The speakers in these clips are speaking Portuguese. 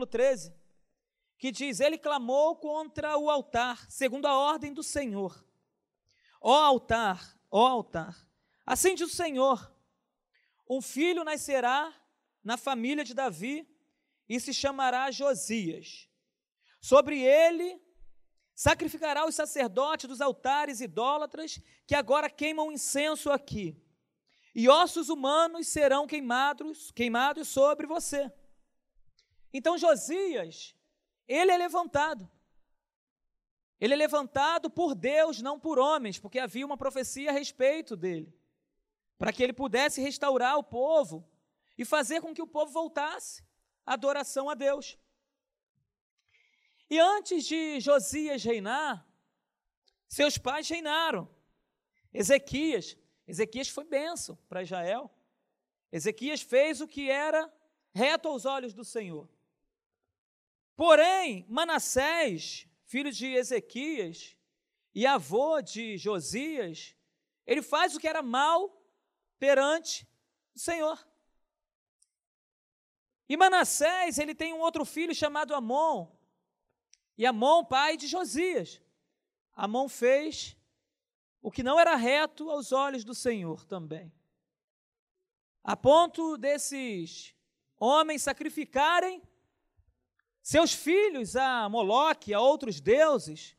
versículo 13, que diz: Ele clamou contra o altar, segundo a ordem do Senhor. Ó altar, ó altar, assim diz o Senhor: um filho nascerá na família de Davi e se chamará Josias. Sobre ele sacrificará os sacerdotes dos altares idólatras que agora queimam incenso aqui. E ossos humanos serão queimados, queimados sobre você. Então Josias, ele é levantado. Ele é levantado por Deus, não por homens, porque havia uma profecia a respeito dele, para que ele pudesse restaurar o povo e fazer com que o povo voltasse à adoração a Deus. E antes de Josias reinar, seus pais reinaram. Ezequias, Ezequias foi benção para Israel. Ezequias fez o que era reto aos olhos do Senhor. Porém, Manassés, filho de Ezequias e avô de Josias, ele faz o que era mal perante o Senhor. E Manassés, ele tem um outro filho chamado Amon, e Amon, pai de Josias. Amon fez o que não era reto aos olhos do Senhor também. A ponto desses homens sacrificarem seus filhos a Moloque, a outros deuses.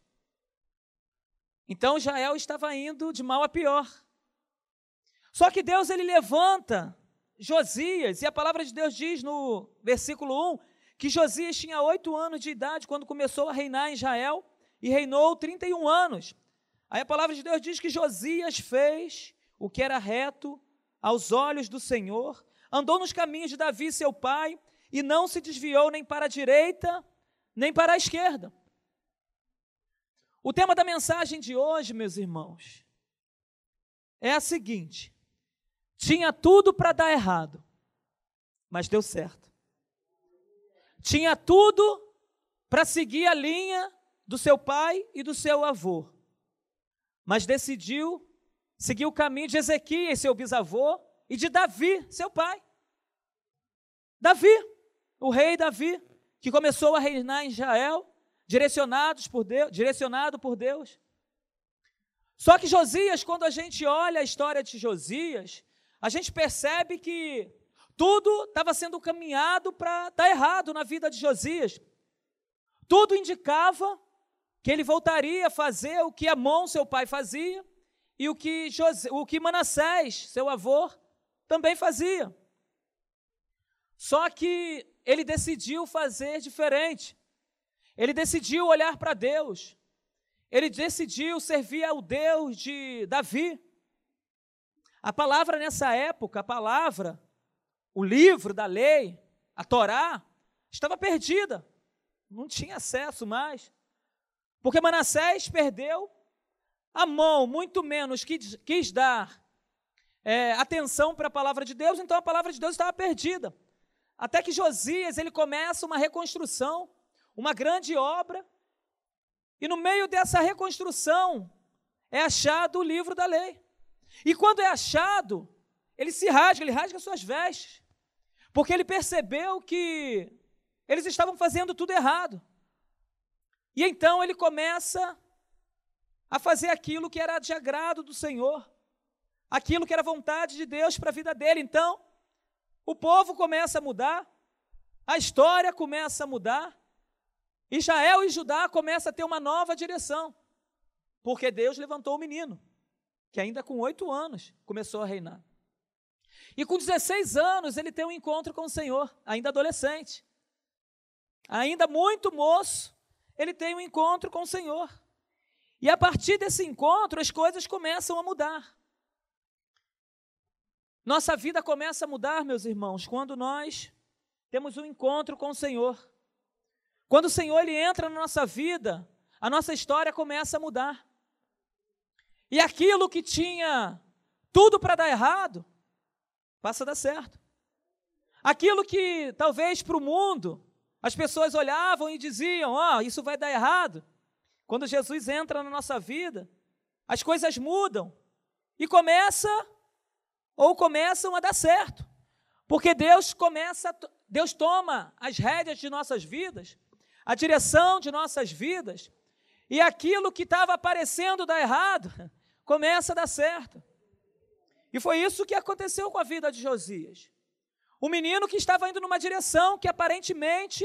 Então Israel estava indo de mal a pior. Só que Deus ele levanta Josias, e a palavra de Deus diz no versículo 1 que Josias tinha oito anos de idade quando começou a reinar em Israel e reinou 31 anos. Aí a palavra de Deus diz que Josias fez o que era reto aos olhos do Senhor, andou nos caminhos de Davi, seu pai, e não se desviou nem para a direita, nem para a esquerda. O tema da mensagem de hoje, meus irmãos, é a seguinte: tinha tudo para dar errado, mas deu certo tinha tudo para seguir a linha do seu pai e do seu avô, mas decidiu seguir o caminho de Ezequias, seu bisavô, e de Davi, seu pai. Davi, o rei Davi, que começou a reinar em Israel, direcionados por Deus, direcionado por Deus. Só que Josias, quando a gente olha a história de Josias, a gente percebe que tudo estava sendo caminhado para dar errado na vida de Josias. Tudo indicava que ele voltaria a fazer o que Amon, seu pai, fazia, e o que, José, o que Manassés, seu avô, também fazia. Só que ele decidiu fazer diferente. Ele decidiu olhar para Deus. Ele decidiu servir ao Deus de Davi. A palavra nessa época, a palavra o livro da lei, a Torá, estava perdida. Não tinha acesso mais. Porque Manassés perdeu a mão, muito menos quis, quis dar é, atenção para a palavra de Deus, então a palavra de Deus estava perdida. Até que Josias ele começa uma reconstrução, uma grande obra, e no meio dessa reconstrução é achado o livro da lei. E quando é achado, ele se rasga, ele rasga suas vestes. Porque ele percebeu que eles estavam fazendo tudo errado. E então ele começa a fazer aquilo que era de agrado do Senhor, aquilo que era vontade de Deus para a vida dele. Então, o povo começa a mudar, a história começa a mudar, Israel e Judá começam a ter uma nova direção, porque Deus levantou o menino, que ainda com oito anos começou a reinar. E com 16 anos ele tem um encontro com o Senhor, ainda adolescente. Ainda muito moço, ele tem um encontro com o Senhor. E a partir desse encontro as coisas começam a mudar. Nossa vida começa a mudar, meus irmãos, quando nós temos um encontro com o Senhor. Quando o Senhor ele entra na nossa vida, a nossa história começa a mudar. E aquilo que tinha tudo para dar errado, passa a dar certo. Aquilo que talvez para o mundo as pessoas olhavam e diziam: Ó, oh, isso vai dar errado. Quando Jesus entra na nossa vida, as coisas mudam e começa ou começam a dar certo. Porque Deus começa, Deus toma as rédeas de nossas vidas, a direção de nossas vidas, e aquilo que estava parecendo dar errado começa a dar certo. E foi isso que aconteceu com a vida de Josias. O menino que estava indo numa direção que aparentemente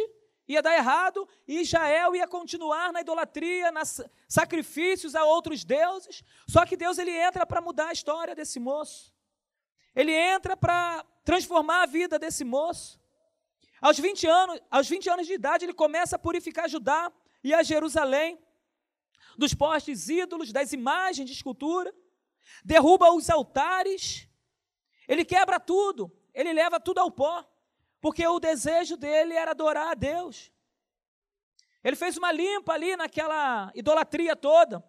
ia dar errado, e Israel ia continuar na idolatria, nas sacrifícios a outros deuses. Só que Deus ele entra para mudar a história desse moço. Ele entra para transformar a vida desse moço. Aos 20 anos, aos 20 anos de idade, ele começa a purificar Judá e a Jerusalém dos postes ídolos, das imagens de escultura, derruba os altares, ele quebra tudo, ele leva tudo ao pó porque o desejo dele era adorar a Deus. Ele fez uma limpa ali naquela idolatria toda.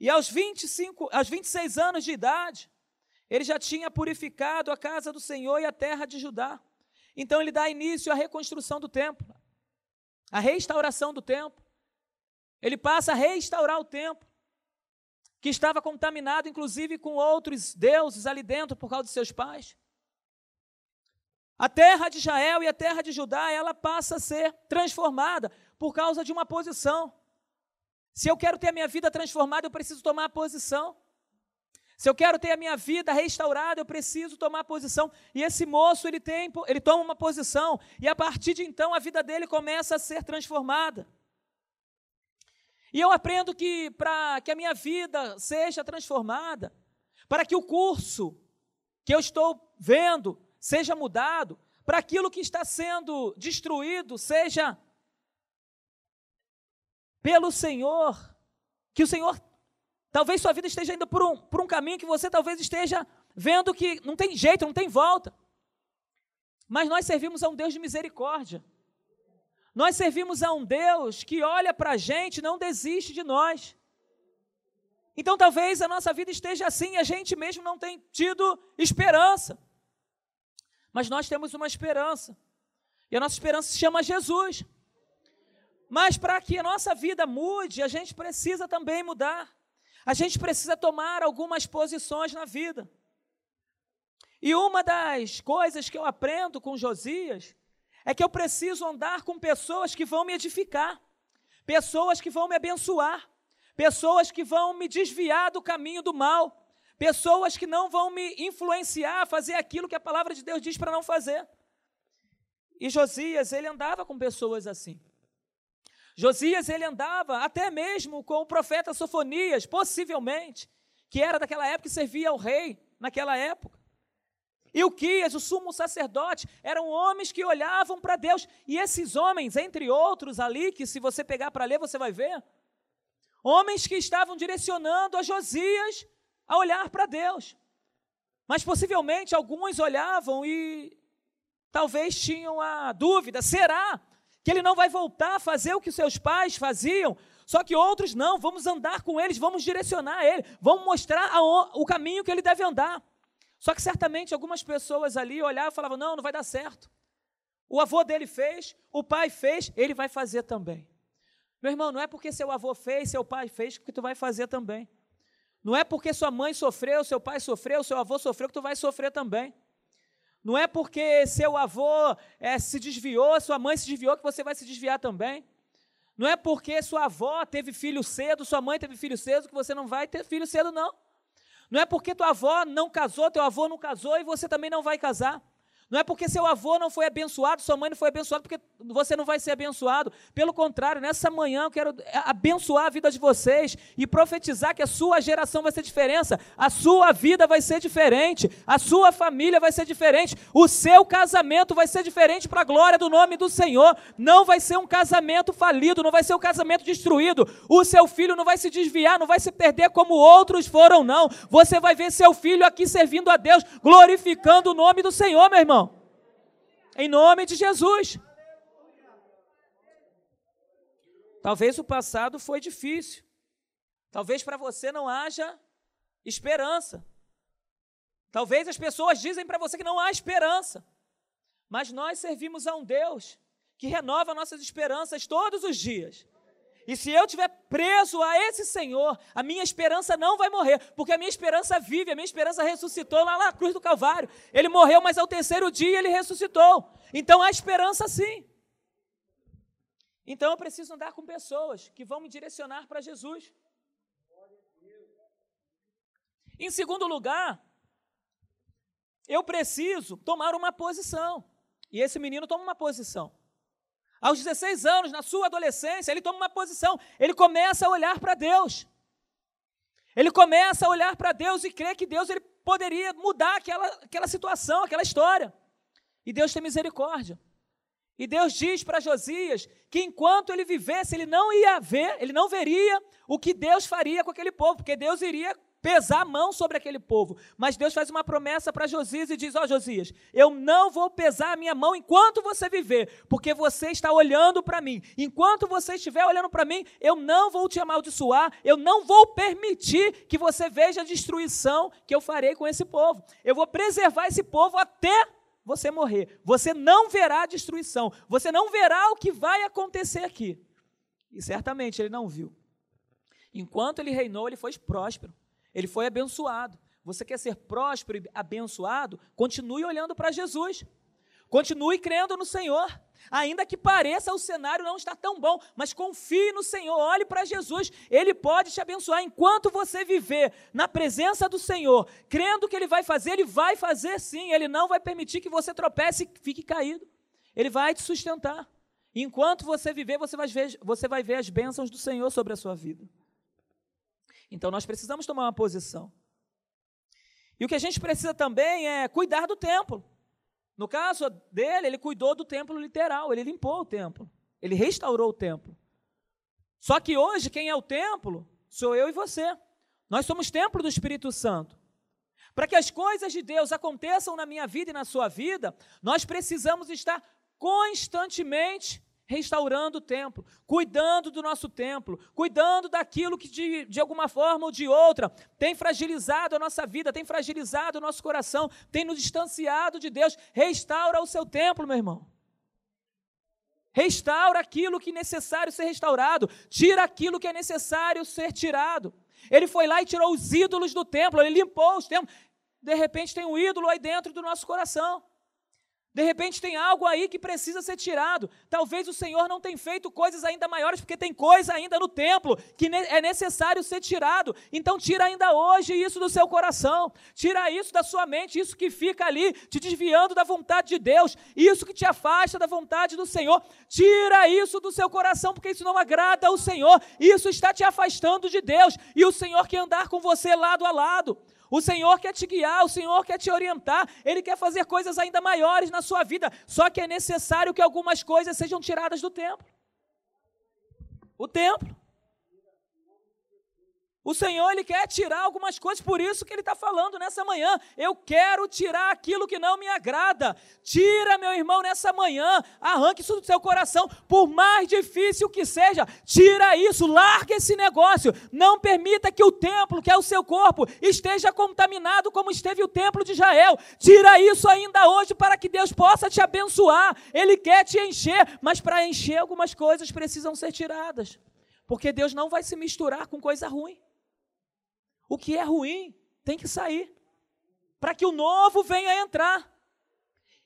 E aos 25, aos 26 anos de idade, ele já tinha purificado a casa do Senhor e a terra de Judá. Então ele dá início à reconstrução do templo, à restauração do templo. Ele passa a restaurar o templo, que estava contaminado inclusive com outros deuses ali dentro por causa de seus pais. A terra de Israel e a terra de Judá, ela passa a ser transformada por causa de uma posição. Se eu quero ter a minha vida transformada, eu preciso tomar a posição. Se eu quero ter a minha vida restaurada, eu preciso tomar posição. E esse moço, ele tem, ele toma uma posição, e a partir de então a vida dele começa a ser transformada. E eu aprendo que para que a minha vida seja transformada, para que o curso que eu estou vendo seja mudado, para aquilo que está sendo destruído seja pelo Senhor, que o Senhor, talvez sua vida esteja indo por um, por um caminho que você talvez esteja vendo que não tem jeito, não tem volta. Mas nós servimos a um Deus de misericórdia. Nós servimos a um Deus que olha para a gente e não desiste de nós. Então talvez a nossa vida esteja assim e a gente mesmo não tem tido esperança. Mas nós temos uma esperança. E a nossa esperança se chama Jesus. Mas para que a nossa vida mude, a gente precisa também mudar. A gente precisa tomar algumas posições na vida. E uma das coisas que eu aprendo com Josias é que eu preciso andar com pessoas que vão me edificar, pessoas que vão me abençoar, pessoas que vão me desviar do caminho do mal, Pessoas que não vão me influenciar a fazer aquilo que a palavra de Deus diz para não fazer. E Josias, ele andava com pessoas assim. Josias, ele andava até mesmo com o profeta Sofonias, possivelmente, que era daquela época que servia ao rei naquela época. E o Quias, o sumo sacerdote, eram homens que olhavam para Deus. E esses homens, entre outros ali, que se você pegar para ler, você vai ver, homens que estavam direcionando a Josias a olhar para Deus. Mas possivelmente alguns olhavam e talvez tinham a dúvida: será que ele não vai voltar a fazer o que seus pais faziam? Só que outros não, vamos andar com eles, vamos direcionar ele, vamos mostrar a, o caminho que ele deve andar. Só que certamente algumas pessoas ali olhavam e falavam: não, não vai dar certo. O avô dele fez, o pai fez, ele vai fazer também. Meu irmão, não é porque seu avô fez, seu pai fez, que tu vai fazer também. Não é porque sua mãe sofreu, seu pai sofreu, seu avô sofreu, que tu vai sofrer também. Não é porque seu avô é, se desviou, sua mãe se desviou, que você vai se desviar também. Não é porque sua avó teve filho cedo, sua mãe teve filho cedo, que você não vai ter filho cedo, não. Não é porque tua avó não casou, teu avô não casou e você também não vai casar. Não é porque seu avô não foi abençoado, sua mãe não foi abençoada, porque você não vai ser abençoado. Pelo contrário, nessa manhã eu quero abençoar a vida de vocês e profetizar que a sua geração vai ser diferença, a sua vida vai ser diferente, a sua família vai ser diferente, o seu casamento vai ser diferente para a glória do nome do Senhor. Não vai ser um casamento falido, não vai ser um casamento destruído. O seu filho não vai se desviar, não vai se perder como outros foram, não. Você vai ver seu filho aqui servindo a Deus, glorificando o nome do Senhor, meu irmão. Em nome de Jesus. Talvez o passado foi difícil. Talvez para você não haja esperança. Talvez as pessoas dizem para você que não há esperança. Mas nós servimos a um Deus que renova nossas esperanças todos os dias. E se eu estiver preso a esse Senhor, a minha esperança não vai morrer, porque a minha esperança vive, a minha esperança ressuscitou lá na cruz do Calvário. Ele morreu, mas ao terceiro dia ele ressuscitou. Então há esperança sim. Então eu preciso andar com pessoas que vão me direcionar para Jesus. Em segundo lugar, eu preciso tomar uma posição. E esse menino toma uma posição. Aos 16 anos, na sua adolescência, ele toma uma posição, ele começa a olhar para Deus. Ele começa a olhar para Deus e crer que Deus ele poderia mudar aquela, aquela situação, aquela história. E Deus tem misericórdia. E Deus diz para Josias que enquanto ele vivesse, ele não ia ver, ele não veria o que Deus faria com aquele povo, porque Deus iria pesar a mão sobre aquele povo. Mas Deus faz uma promessa para Josias e diz: Ó oh, Josias, eu não vou pesar a minha mão enquanto você viver, porque você está olhando para mim. Enquanto você estiver olhando para mim, eu não vou te amaldiçoar, eu não vou permitir que você veja a destruição que eu farei com esse povo. Eu vou preservar esse povo até você morrer. Você não verá a destruição, você não verá o que vai acontecer aqui. E certamente ele não viu. Enquanto ele reinou, ele foi próspero. Ele foi abençoado. Você quer ser próspero e abençoado? Continue olhando para Jesus. Continue crendo no Senhor. Ainda que pareça o cenário não estar tão bom, mas confie no Senhor, olhe para Jesus, Ele pode te abençoar enquanto você viver na presença do Senhor, crendo que Ele vai fazer, Ele vai fazer sim, Ele não vai permitir que você tropece e fique caído, Ele vai te sustentar. Enquanto você viver, você vai ver, você vai ver as bênçãos do Senhor sobre a sua vida. Então nós precisamos tomar uma posição. E o que a gente precisa também é cuidar do templo. No caso dele, ele cuidou do templo literal, ele limpou o templo, ele restaurou o templo. Só que hoje, quem é o templo sou eu e você. Nós somos templo do Espírito Santo. Para que as coisas de Deus aconteçam na minha vida e na sua vida, nós precisamos estar constantemente restaurando o templo, cuidando do nosso templo, cuidando daquilo que de, de alguma forma ou de outra tem fragilizado a nossa vida, tem fragilizado o nosso coração, tem nos distanciado de Deus. Restaura o seu templo, meu irmão. Restaura aquilo que é necessário ser restaurado, tira aquilo que é necessário ser tirado. Ele foi lá e tirou os ídolos do templo, ele limpou os templos. De repente tem um ídolo aí dentro do nosso coração. De repente tem algo aí que precisa ser tirado. Talvez o Senhor não tenha feito coisas ainda maiores, porque tem coisa ainda no templo que é necessário ser tirado. Então tira ainda hoje isso do seu coração. Tira isso da sua mente, isso que fica ali te desviando da vontade de Deus, isso que te afasta da vontade do Senhor. Tira isso do seu coração, porque isso não agrada ao Senhor. Isso está te afastando de Deus. E o Senhor quer andar com você lado a lado. O Senhor quer te guiar, o Senhor quer te orientar, Ele quer fazer coisas ainda maiores na sua vida, só que é necessário que algumas coisas sejam tiradas do templo. O templo. O Senhor, Ele quer tirar algumas coisas, por isso que Ele está falando nessa manhã. Eu quero tirar aquilo que não me agrada. Tira, meu irmão, nessa manhã. Arranque isso do seu coração, por mais difícil que seja. Tira isso, larga esse negócio. Não permita que o templo, que é o seu corpo, esteja contaminado como esteve o templo de Israel. Tira isso ainda hoje para que Deus possa te abençoar. Ele quer te encher, mas para encher algumas coisas precisam ser tiradas. Porque Deus não vai se misturar com coisa ruim. O que é ruim tem que sair, para que o novo venha entrar.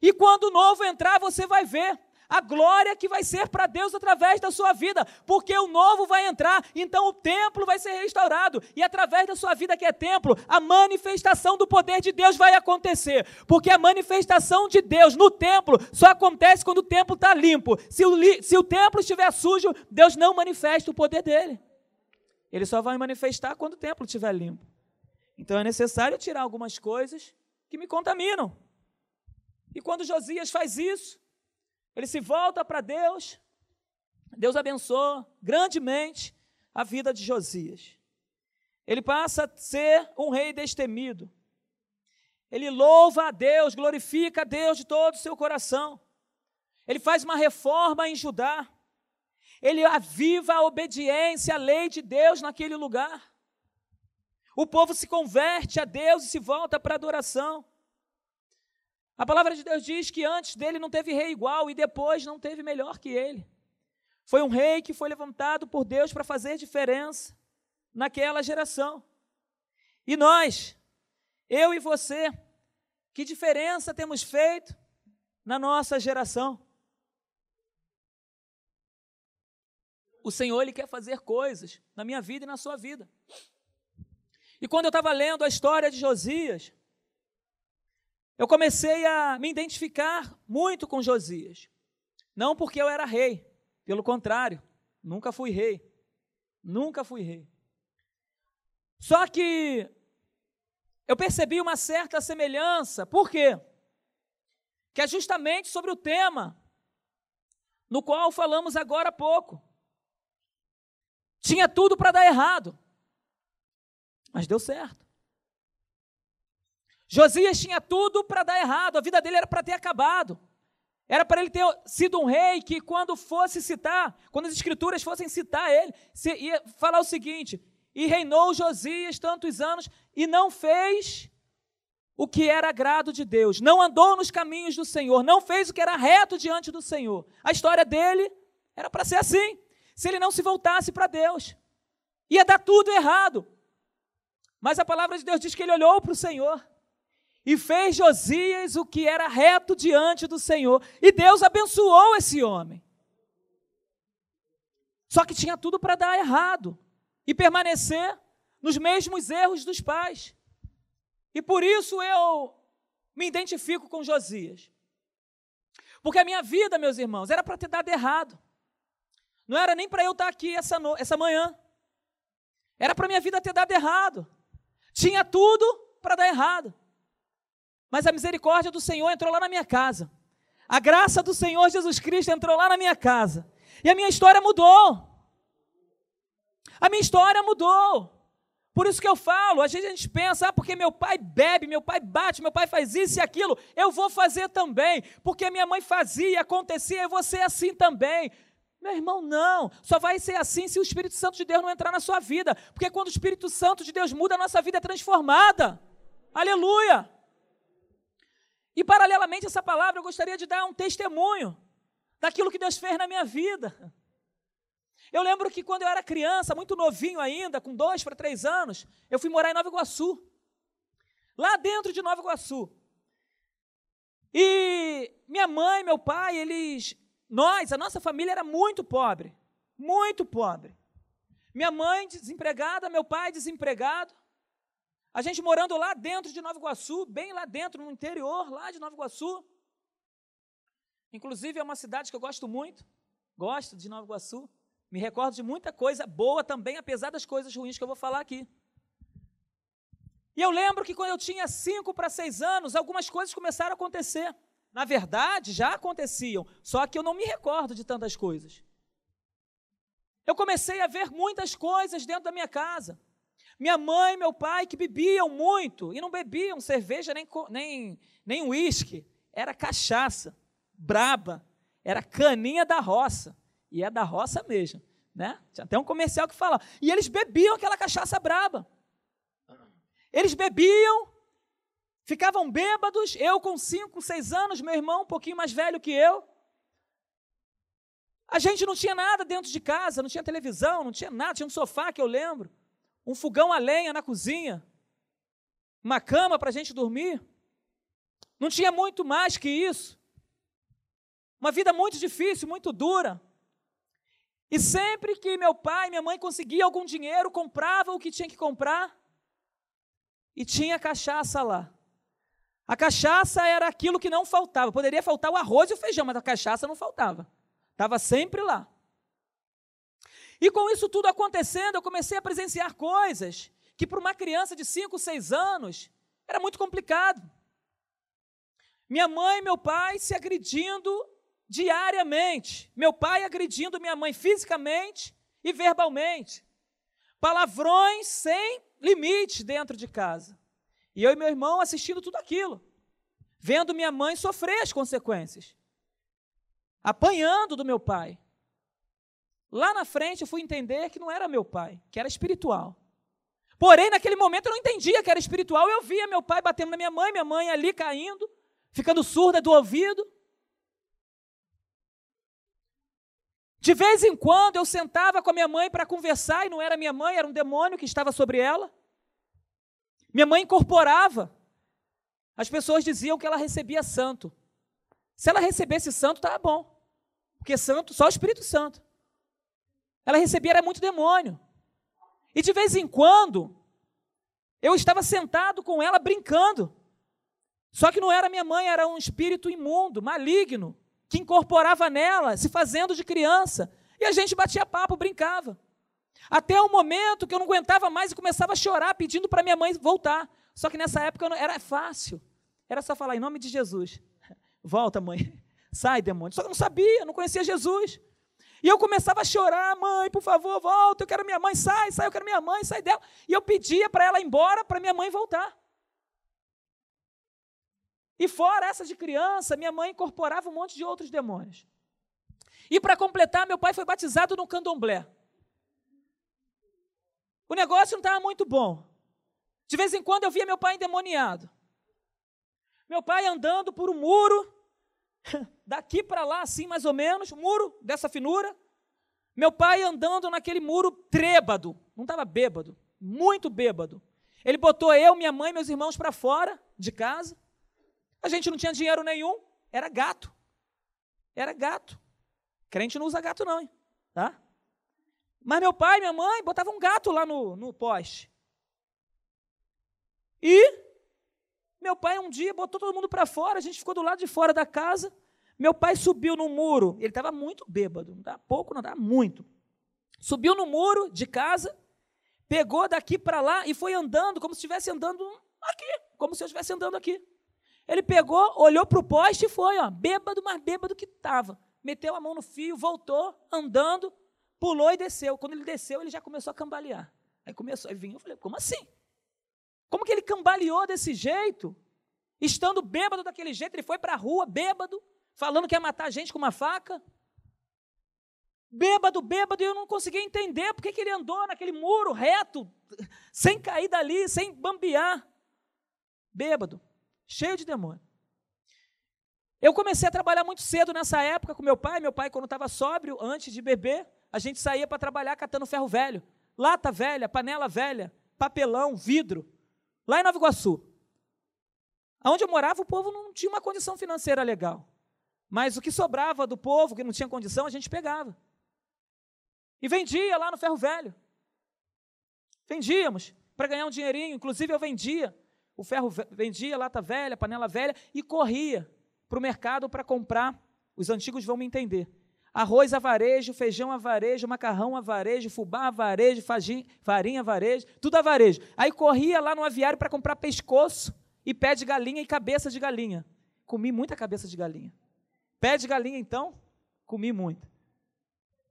E quando o novo entrar, você vai ver a glória que vai ser para Deus através da sua vida, porque o novo vai entrar, então o templo vai ser restaurado, e através da sua vida que é templo, a manifestação do poder de Deus vai acontecer, porque a manifestação de Deus no templo só acontece quando o templo está limpo. Se o, se o templo estiver sujo, Deus não manifesta o poder dele. Ele só vai manifestar quando o templo estiver limpo. Então é necessário tirar algumas coisas que me contaminam. E quando Josias faz isso, ele se volta para Deus. Deus abençoa grandemente a vida de Josias. Ele passa a ser um rei destemido. Ele louva a Deus, glorifica a Deus de todo o seu coração. Ele faz uma reforma em Judá ele aviva a obediência à lei de Deus naquele lugar. O povo se converte a Deus e se volta para a adoração. A palavra de Deus diz que antes dele não teve rei igual e depois não teve melhor que ele. Foi um rei que foi levantado por Deus para fazer diferença naquela geração. E nós, eu e você, que diferença temos feito na nossa geração? O Senhor ele quer fazer coisas na minha vida e na sua vida. E quando eu estava lendo a história de Josias, eu comecei a me identificar muito com Josias. Não porque eu era rei, pelo contrário, nunca fui rei. Nunca fui rei. Só que eu percebi uma certa semelhança, por quê? Que é justamente sobre o tema no qual falamos agora há pouco. Tinha tudo para dar errado, mas deu certo. Josias tinha tudo para dar errado, a vida dele era para ter acabado. Era para ele ter sido um rei que, quando fosse citar, quando as escrituras fossem citar ele, ia falar o seguinte: e reinou Josias tantos anos e não fez o que era agrado de Deus, não andou nos caminhos do Senhor, não fez o que era reto diante do Senhor. A história dele era para ser assim se ele não se voltasse para Deus. Ia dar tudo errado. Mas a palavra de Deus diz que ele olhou para o Senhor e fez Josias o que era reto diante do Senhor. E Deus abençoou esse homem. Só que tinha tudo para dar errado e permanecer nos mesmos erros dos pais. E por isso eu me identifico com Josias. Porque a minha vida, meus irmãos, era para ter dado errado. Não era nem para eu estar aqui essa, no... essa manhã. Era para minha vida ter dado errado. Tinha tudo para dar errado. Mas a misericórdia do Senhor entrou lá na minha casa. A graça do Senhor Jesus Cristo entrou lá na minha casa. E a minha história mudou. A minha história mudou. Por isso que eu falo, às vezes a gente pensa, ah, porque meu pai bebe, meu pai bate, meu pai faz isso e aquilo, eu vou fazer também. Porque minha mãe fazia, acontecia, eu vou ser assim também. Meu irmão, não. Só vai ser assim se o Espírito Santo de Deus não entrar na sua vida. Porque quando o Espírito Santo de Deus muda, a nossa vida é transformada. Aleluia. E paralelamente a essa palavra, eu gostaria de dar um testemunho daquilo que Deus fez na minha vida. Eu lembro que quando eu era criança, muito novinho ainda, com dois para três anos, eu fui morar em Nova Iguaçu. Lá dentro de Nova Iguaçu. E minha mãe, meu pai, eles nós, a nossa família era muito pobre, muito pobre. Minha mãe desempregada, meu pai desempregado. A gente morando lá dentro de Nova Iguaçu, bem lá dentro, no interior, lá de Nova Iguaçu. Inclusive é uma cidade que eu gosto muito, gosto de Nova Iguaçu. Me recordo de muita coisa boa também, apesar das coisas ruins que eu vou falar aqui. E eu lembro que quando eu tinha cinco para seis anos, algumas coisas começaram a acontecer. Na verdade, já aconteciam, só que eu não me recordo de tantas coisas. Eu comecei a ver muitas coisas dentro da minha casa. Minha mãe e meu pai que bebiam muito, e não bebiam cerveja nem, nem, nem uísque, era cachaça, braba, era caninha da roça, e é da roça mesmo, né? Tinha até um comercial que fala, e eles bebiam aquela cachaça braba. Eles bebiam, Ficavam bêbados, eu com cinco, seis anos, meu irmão um pouquinho mais velho que eu. A gente não tinha nada dentro de casa, não tinha televisão, não tinha nada, tinha um sofá que eu lembro, um fogão a lenha na cozinha, uma cama para a gente dormir. Não tinha muito mais que isso. Uma vida muito difícil, muito dura. E sempre que meu pai e minha mãe conseguiam algum dinheiro, compravam o que tinha que comprar e tinha cachaça lá. A cachaça era aquilo que não faltava. Poderia faltar o arroz e o feijão, mas a cachaça não faltava. Estava sempre lá. E com isso tudo acontecendo, eu comecei a presenciar coisas que para uma criança de 5, 6 anos era muito complicado. Minha mãe e meu pai se agredindo diariamente. Meu pai agredindo minha mãe fisicamente e verbalmente. Palavrões sem limite dentro de casa. E eu e meu irmão assistindo tudo aquilo, vendo minha mãe sofrer as consequências, apanhando do meu pai. Lá na frente eu fui entender que não era meu pai, que era espiritual. Porém, naquele momento eu não entendia que era espiritual, eu via meu pai batendo na minha mãe, minha mãe ali caindo, ficando surda do ouvido. De vez em quando eu sentava com a minha mãe para conversar e não era minha mãe, era um demônio que estava sobre ela. Minha mãe incorporava. As pessoas diziam que ela recebia santo. Se ela recebesse santo, estava bom. Porque santo, só o Espírito Santo. Ela recebia era muito demônio. E de vez em quando, eu estava sentado com ela brincando. Só que não era minha mãe, era um espírito imundo, maligno, que incorporava nela, se fazendo de criança. E a gente batia papo, brincava. Até o momento que eu não aguentava mais e começava a chorar, pedindo para minha mãe voltar. Só que nessa época era fácil. Era só falar em nome de Jesus. Volta, mãe. Sai, demônio. Só que eu não sabia, não conhecia Jesus. E eu começava a chorar, mãe, por favor, volta, eu quero minha mãe, sai, sai, eu quero minha mãe, sai dela. E eu pedia para ela ir embora, para minha mãe voltar. E fora essa de criança, minha mãe incorporava um monte de outros demônios. E para completar, meu pai foi batizado no candomblé. O negócio não estava muito bom. De vez em quando eu via meu pai endemoniado. Meu pai andando por um muro, daqui para lá, assim mais ou menos, muro dessa finura. Meu pai andando naquele muro trêbado, não estava bêbado, muito bêbado. Ele botou eu, minha mãe, meus irmãos para fora de casa. A gente não tinha dinheiro nenhum, era gato. Era gato. Crente não usa gato, não, hein? Tá? Mas meu pai minha mãe botavam um gato lá no, no poste. E meu pai um dia botou todo mundo para fora, a gente ficou do lado de fora da casa. Meu pai subiu no muro, ele estava muito bêbado, não dá pouco, não dá muito. Subiu no muro de casa, pegou daqui para lá e foi andando como se estivesse andando aqui, como se eu estivesse andando aqui. Ele pegou, olhou para o poste e foi, ó, bêbado, mas bêbado que estava. Meteu a mão no fio, voltou, andando, pulou e desceu. Quando ele desceu, ele já começou a cambalear. Aí começou, aí vinha, eu falei, como assim? Como que ele cambaleou desse jeito? Estando bêbado daquele jeito, ele foi para a rua bêbado, falando que ia matar a gente com uma faca. Bêbado, bêbado, e eu não conseguia entender porque que ele andou naquele muro reto, sem cair dali, sem bambear. Bêbado, cheio de demônio. Eu comecei a trabalhar muito cedo nessa época com meu pai. Meu pai, quando estava sóbrio, antes de beber, a gente saía para trabalhar catando ferro velho, lata velha, panela velha, papelão, vidro lá em Nova Iguaçu. Onde eu morava, o povo não tinha uma condição financeira legal. Mas o que sobrava do povo, que não tinha condição, a gente pegava. E vendia lá no ferro velho. Vendíamos para ganhar um dinheirinho. Inclusive, eu vendia o ferro, vendia lata velha, panela velha e corria para o mercado para comprar. Os antigos vão me entender arroz a varejo, feijão a varejo, macarrão a varejo, fubá a varejo, farinha a varejo, tudo a varejo. Aí corria lá no aviário para comprar pescoço e pé de galinha e cabeça de galinha. Comi muita cabeça de galinha. Pé de galinha, então, comi muito.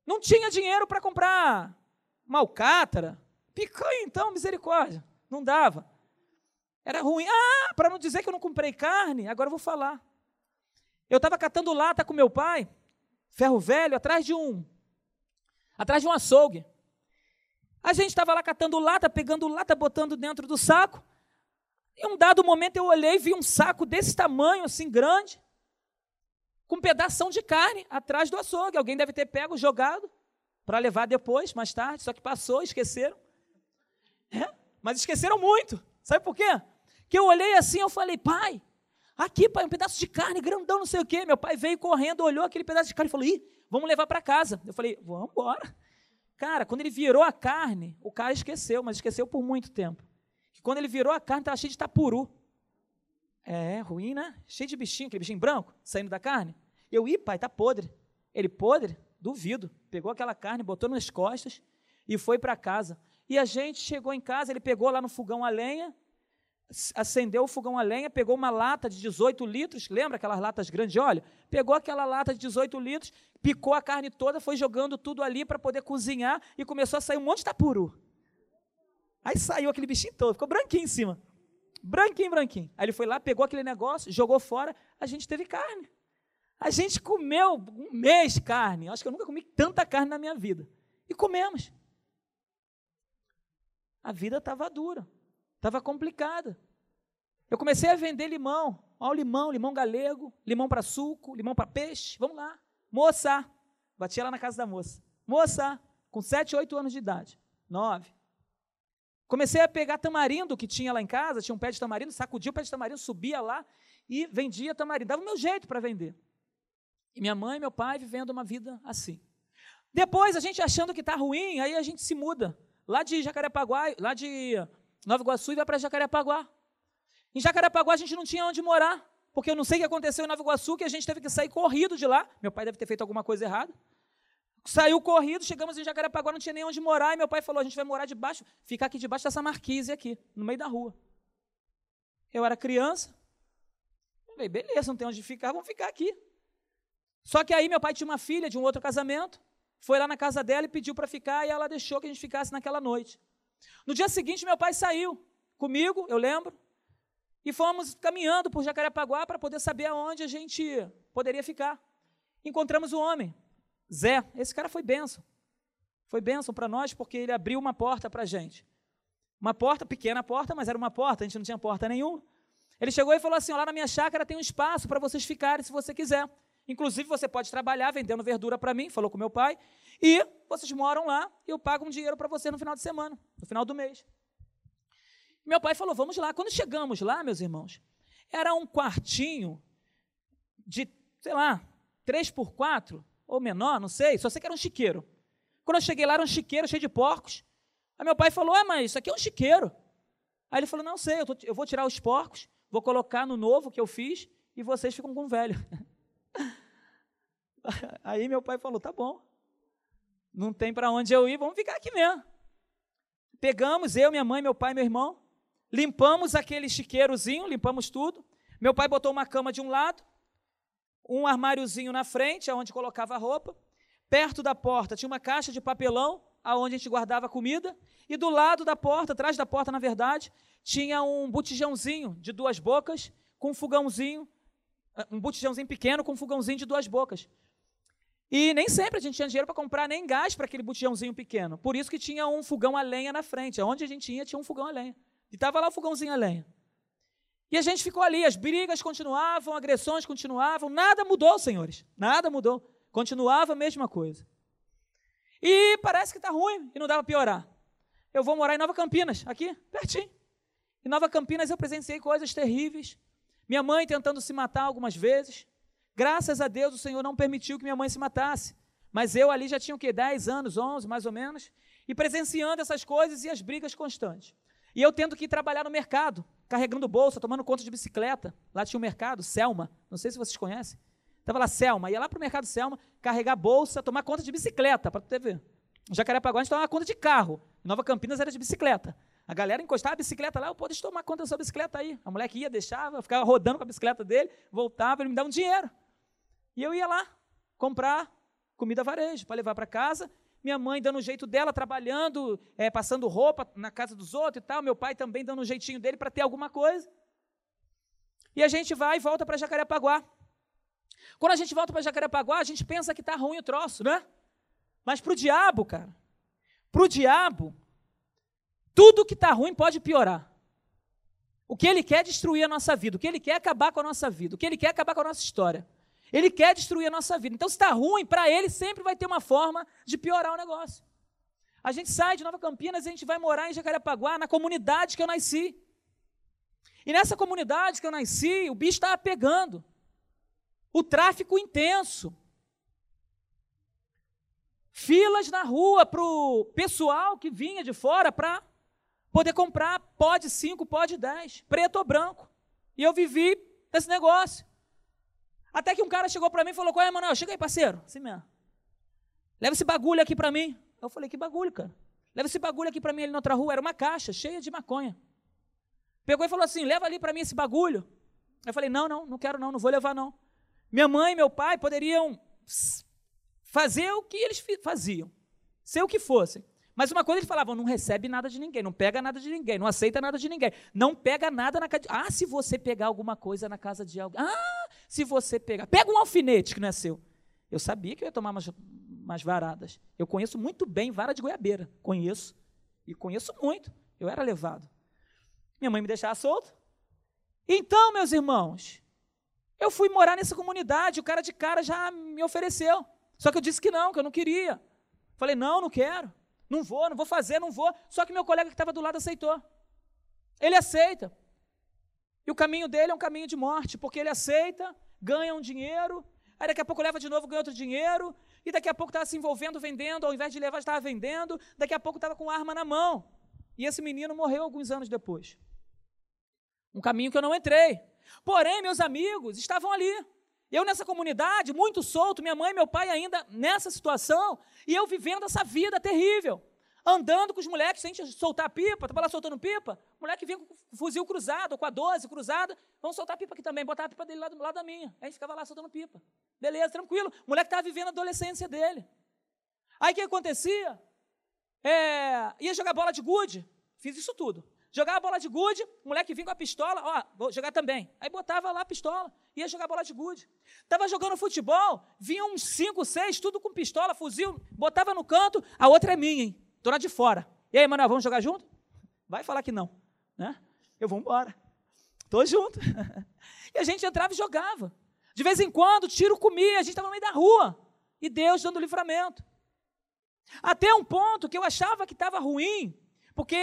Não tinha dinheiro para comprar malcátara, picanha, então, misericórdia. Não dava. Era ruim. Ah, para não dizer que eu não comprei carne, agora eu vou falar. Eu estava catando lata com meu pai, ferro velho, atrás de um, atrás de um açougue. A gente estava lá catando lata, pegando lata, botando dentro do saco. Em um dado momento eu olhei e vi um saco desse tamanho, assim grande, com um pedaço de carne atrás do açougue. Alguém deve ter pego, jogado, para levar depois, mais tarde, só que passou, esqueceram. É, mas esqueceram muito. Sabe por quê? Que eu olhei assim, eu falei, pai, Aqui, pai, um pedaço de carne, grandão, não sei o quê. Meu pai veio correndo, olhou aquele pedaço de carne e falou: Ih, vamos levar para casa. Eu falei: Vamos embora. Cara, quando ele virou a carne, o cara esqueceu, mas esqueceu por muito tempo. Que quando ele virou a carne, estava cheio de tapuru. É, ruim, né? Cheio de bichinho, aquele bichinho branco saindo da carne. Eu, ih, pai, tá podre. Ele, podre? Duvido. Pegou aquela carne, botou nas costas e foi para casa. E a gente chegou em casa, ele pegou lá no fogão a lenha, acendeu o fogão a lenha, pegou uma lata de 18 litros, lembra aquelas latas grandes de óleo? Pegou aquela lata de 18 litros, picou a carne toda, foi jogando tudo ali para poder cozinhar e começou a sair um monte de tapuru. Aí saiu aquele bichinho todo, ficou branquinho em cima. Branquinho, branquinho. Aí ele foi lá, pegou aquele negócio, jogou fora, a gente teve carne. A gente comeu um mês carne. Acho que eu nunca comi tanta carne na minha vida. E comemos. A vida estava dura. Estava complicada. Eu comecei a vender limão. Olha o limão, limão galego, limão para suco, limão para peixe. Vamos lá. Moça, Batia lá na casa da moça. Moça, com 7, 8 anos de idade. 9. Comecei a pegar tamarindo que tinha lá em casa, tinha um pé de tamarindo, sacudia o pé de tamarindo, subia lá e vendia tamarindo. Dava o meu jeito para vender. E minha mãe e meu pai vivendo uma vida assim. Depois, a gente achando que está ruim, aí a gente se muda. Lá de Jacarepaguá, lá de Nova Iguaçu e vai para Jacarepaguá. Em Jacarepaguá a gente não tinha onde morar, porque eu não sei o que aconteceu em Nova Iguaçu, que a gente teve que sair corrido de lá. Meu pai deve ter feito alguma coisa errada. Saiu corrido, chegamos em Jacarepaguá, não tinha nem onde morar, e meu pai falou: a gente vai morar debaixo, ficar aqui debaixo dessa marquise aqui, no meio da rua. Eu era criança. Falei, beleza, não tem onde ficar, vamos ficar aqui. Só que aí meu pai tinha uma filha de um outro casamento, foi lá na casa dela e pediu para ficar, e ela deixou que a gente ficasse naquela noite. No dia seguinte, meu pai saiu comigo, eu lembro, e fomos caminhando por Jacarepaguá para poder saber aonde a gente poderia ficar. Encontramos o homem, Zé. Esse cara foi benção. Foi benção para nós porque ele abriu uma porta para a gente. Uma porta, pequena porta, mas era uma porta, a gente não tinha porta nenhuma. Ele chegou e falou assim: lá na minha chácara tem um espaço para vocês ficarem se você quiser. Inclusive, você pode trabalhar vendendo verdura para mim, falou com meu pai, e vocês moram lá e eu pago um dinheiro para você no final de semana, no final do mês. Meu pai falou: vamos lá. Quando chegamos lá, meus irmãos, era um quartinho de, sei lá, 3 por 4 ou menor, não sei, só sei que era um chiqueiro. Quando eu cheguei lá, era um chiqueiro cheio de porcos. Aí meu pai falou: Ah, mas isso aqui é um chiqueiro. Aí ele falou: Não sei, eu, tô, eu vou tirar os porcos, vou colocar no novo que eu fiz e vocês ficam com o velho. Aí meu pai falou: Tá bom, não tem para onde eu ir, vamos ficar aqui mesmo. Pegamos, eu, minha mãe, meu pai, meu irmão, limpamos aquele chiqueirozinho, limpamos tudo. Meu pai botou uma cama de um lado, um armáriozinho na frente, onde colocava a roupa. Perto da porta tinha uma caixa de papelão, aonde a gente guardava a comida. E do lado da porta, atrás da porta, na verdade, tinha um botijãozinho de duas bocas, com um fogãozinho, ah, um botijãozinho pequeno com um fogãozinho de duas bocas. E nem sempre a gente tinha dinheiro para comprar nem gás para aquele botijãozinho pequeno. Por isso que tinha um fogão a lenha na frente. Onde a gente ia, tinha um fogão a lenha. E estava lá o fogãozinho a lenha. E a gente ficou ali, as brigas continuavam, agressões continuavam, nada mudou, senhores. Nada mudou. Continuava a mesma coisa. E parece que está ruim e não dá para piorar. Eu vou morar em Nova Campinas, aqui, pertinho. Em Nova Campinas eu presenciei coisas terríveis. Minha mãe tentando se matar algumas vezes. Graças a Deus o Senhor não permitiu que minha mãe se matasse. Mas eu ali já tinha o quê? 10 anos, 11 mais ou menos. E presenciando essas coisas e as brigas constantes. E eu tendo que trabalhar no mercado, carregando bolsa, tomando conta de bicicleta. Lá tinha um mercado, Selma. Não sei se vocês conhecem. Estava lá Selma. Ia lá para o mercado Selma, carregar bolsa, tomar conta de bicicleta, para tu ver. Jacarepaguá a gente tomava conta de carro. Nova Campinas era de bicicleta. A galera encostava a bicicleta lá, eu pode tomar conta da sua bicicleta aí. A mulher ia, deixava, ficava rodando com a bicicleta dele, voltava, ele me dava um dinheiro. E eu ia lá comprar comida varejo para levar para casa. Minha mãe dando o jeito dela, trabalhando, é, passando roupa na casa dos outros e tal. Meu pai também dando o jeitinho dele para ter alguma coisa. E a gente vai e volta para Jacarepaguá. Quando a gente volta para Jacarepaguá, a gente pensa que está ruim o troço, né? Mas para o diabo, cara, para o diabo, tudo que está ruim pode piorar. O que ele quer é destruir a nossa vida, o que ele quer é acabar com a nossa vida, o que ele quer é acabar com a nossa história. Ele quer destruir a nossa vida. Então, se está ruim, para ele sempre vai ter uma forma de piorar o negócio. A gente sai de Nova Campinas e a gente vai morar em Jacarepaguá, na comunidade que eu nasci. E nessa comunidade que eu nasci, o bicho estava pegando. O tráfico intenso. Filas na rua para o pessoal que vinha de fora para poder comprar pode 5, pode 10, preto ou branco. E eu vivi esse negócio. Até que um cara chegou para mim e falou: Qual é, Manuel? Chega aí, parceiro. Assim mesmo. Leva esse bagulho aqui para mim. Eu falei: Que bagulho, cara? Leva esse bagulho aqui para mim ali na outra rua. Era uma caixa cheia de maconha. Pegou e falou assim: Leva ali para mim esse bagulho. Eu falei: Não, não, não quero não, não vou levar não. Minha mãe e meu pai poderiam fazer o que eles faziam, ser o que fossem. Mas uma coisa eles falavam, não recebe nada de ninguém, não pega nada de ninguém, não aceita nada de ninguém, não pega nada na casa. Ah, se você pegar alguma coisa na casa de alguém. Ah, se você pegar. Pega um alfinete que não é seu. Eu sabia que eu ia tomar umas, umas varadas. Eu conheço muito bem vara de goiabeira. Conheço. E conheço muito. Eu era levado. Minha mãe me deixava solto. Então, meus irmãos, eu fui morar nessa comunidade, o cara de cara já me ofereceu. Só que eu disse que não, que eu não queria. Falei, não, não quero. Não vou, não vou fazer, não vou. Só que meu colega que estava do lado aceitou. Ele aceita. E o caminho dele é um caminho de morte, porque ele aceita, ganha um dinheiro, aí daqui a pouco leva de novo, ganha outro dinheiro, e daqui a pouco estava se envolvendo, vendendo, ao invés de levar, estava vendendo, daqui a pouco estava com arma na mão. E esse menino morreu alguns anos depois. Um caminho que eu não entrei. Porém, meus amigos estavam ali. Eu nessa comunidade, muito solto, minha mãe e meu pai ainda nessa situação, e eu vivendo essa vida terrível. Andando com os moleques, sem soltar pipa, estava lá soltando pipa, o moleque vinha com fuzil cruzado, com a 12 cruzada, vamos soltar pipa aqui também, botar a pipa dele lá do lado da minha. Aí a gente ficava lá soltando pipa. Beleza, tranquilo. O moleque estava vivendo a adolescência dele. Aí o que acontecia? É, ia jogar bola de gude, fiz isso tudo. Jogava bola de gude, o moleque vinha com a pistola, ó, vou jogar também. Aí botava lá a pistola, ia jogar bola de gude. Tava jogando futebol, vinha uns cinco, seis, tudo com pistola, fuzil, botava no canto, a outra é minha, hein? Tô lá de fora. E aí, Manuel, vamos jogar junto? Vai falar que não, né? Eu vou embora. Tô junto. e a gente entrava e jogava. De vez em quando, tiro comia, a gente estava no meio da rua. E Deus dando livramento. Até um ponto que eu achava que estava ruim, porque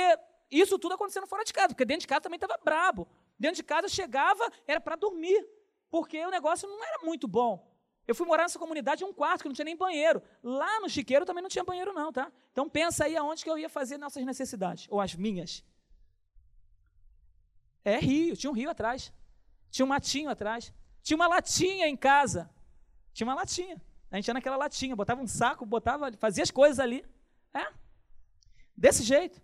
isso tudo acontecendo fora de casa, porque dentro de casa também estava brabo. Dentro de casa chegava, era para dormir, porque o negócio não era muito bom. Eu fui morar nessa comunidade em um quarto que não tinha nem banheiro. Lá no Chiqueiro também não tinha banheiro, não, tá? Então pensa aí aonde que eu ia fazer nossas necessidades, ou as minhas. É rio, tinha um rio atrás. Tinha um matinho atrás. Tinha uma latinha em casa. Tinha uma latinha. A gente ia naquela latinha, botava um saco, botava, fazia as coisas ali. É? Desse jeito.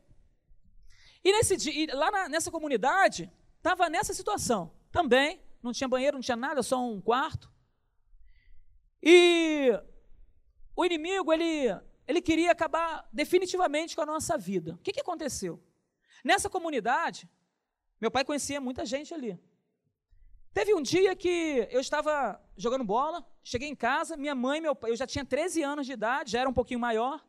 E, nesse lá na, nessa comunidade, estava nessa situação. Também, não tinha banheiro, não tinha nada, só um quarto. E o inimigo, ele, ele queria acabar definitivamente com a nossa vida. O que, que aconteceu? Nessa comunidade, meu pai conhecia muita gente ali. Teve um dia que eu estava jogando bola, cheguei em casa, minha mãe, meu pai, eu já tinha 13 anos de idade, já era um pouquinho maior.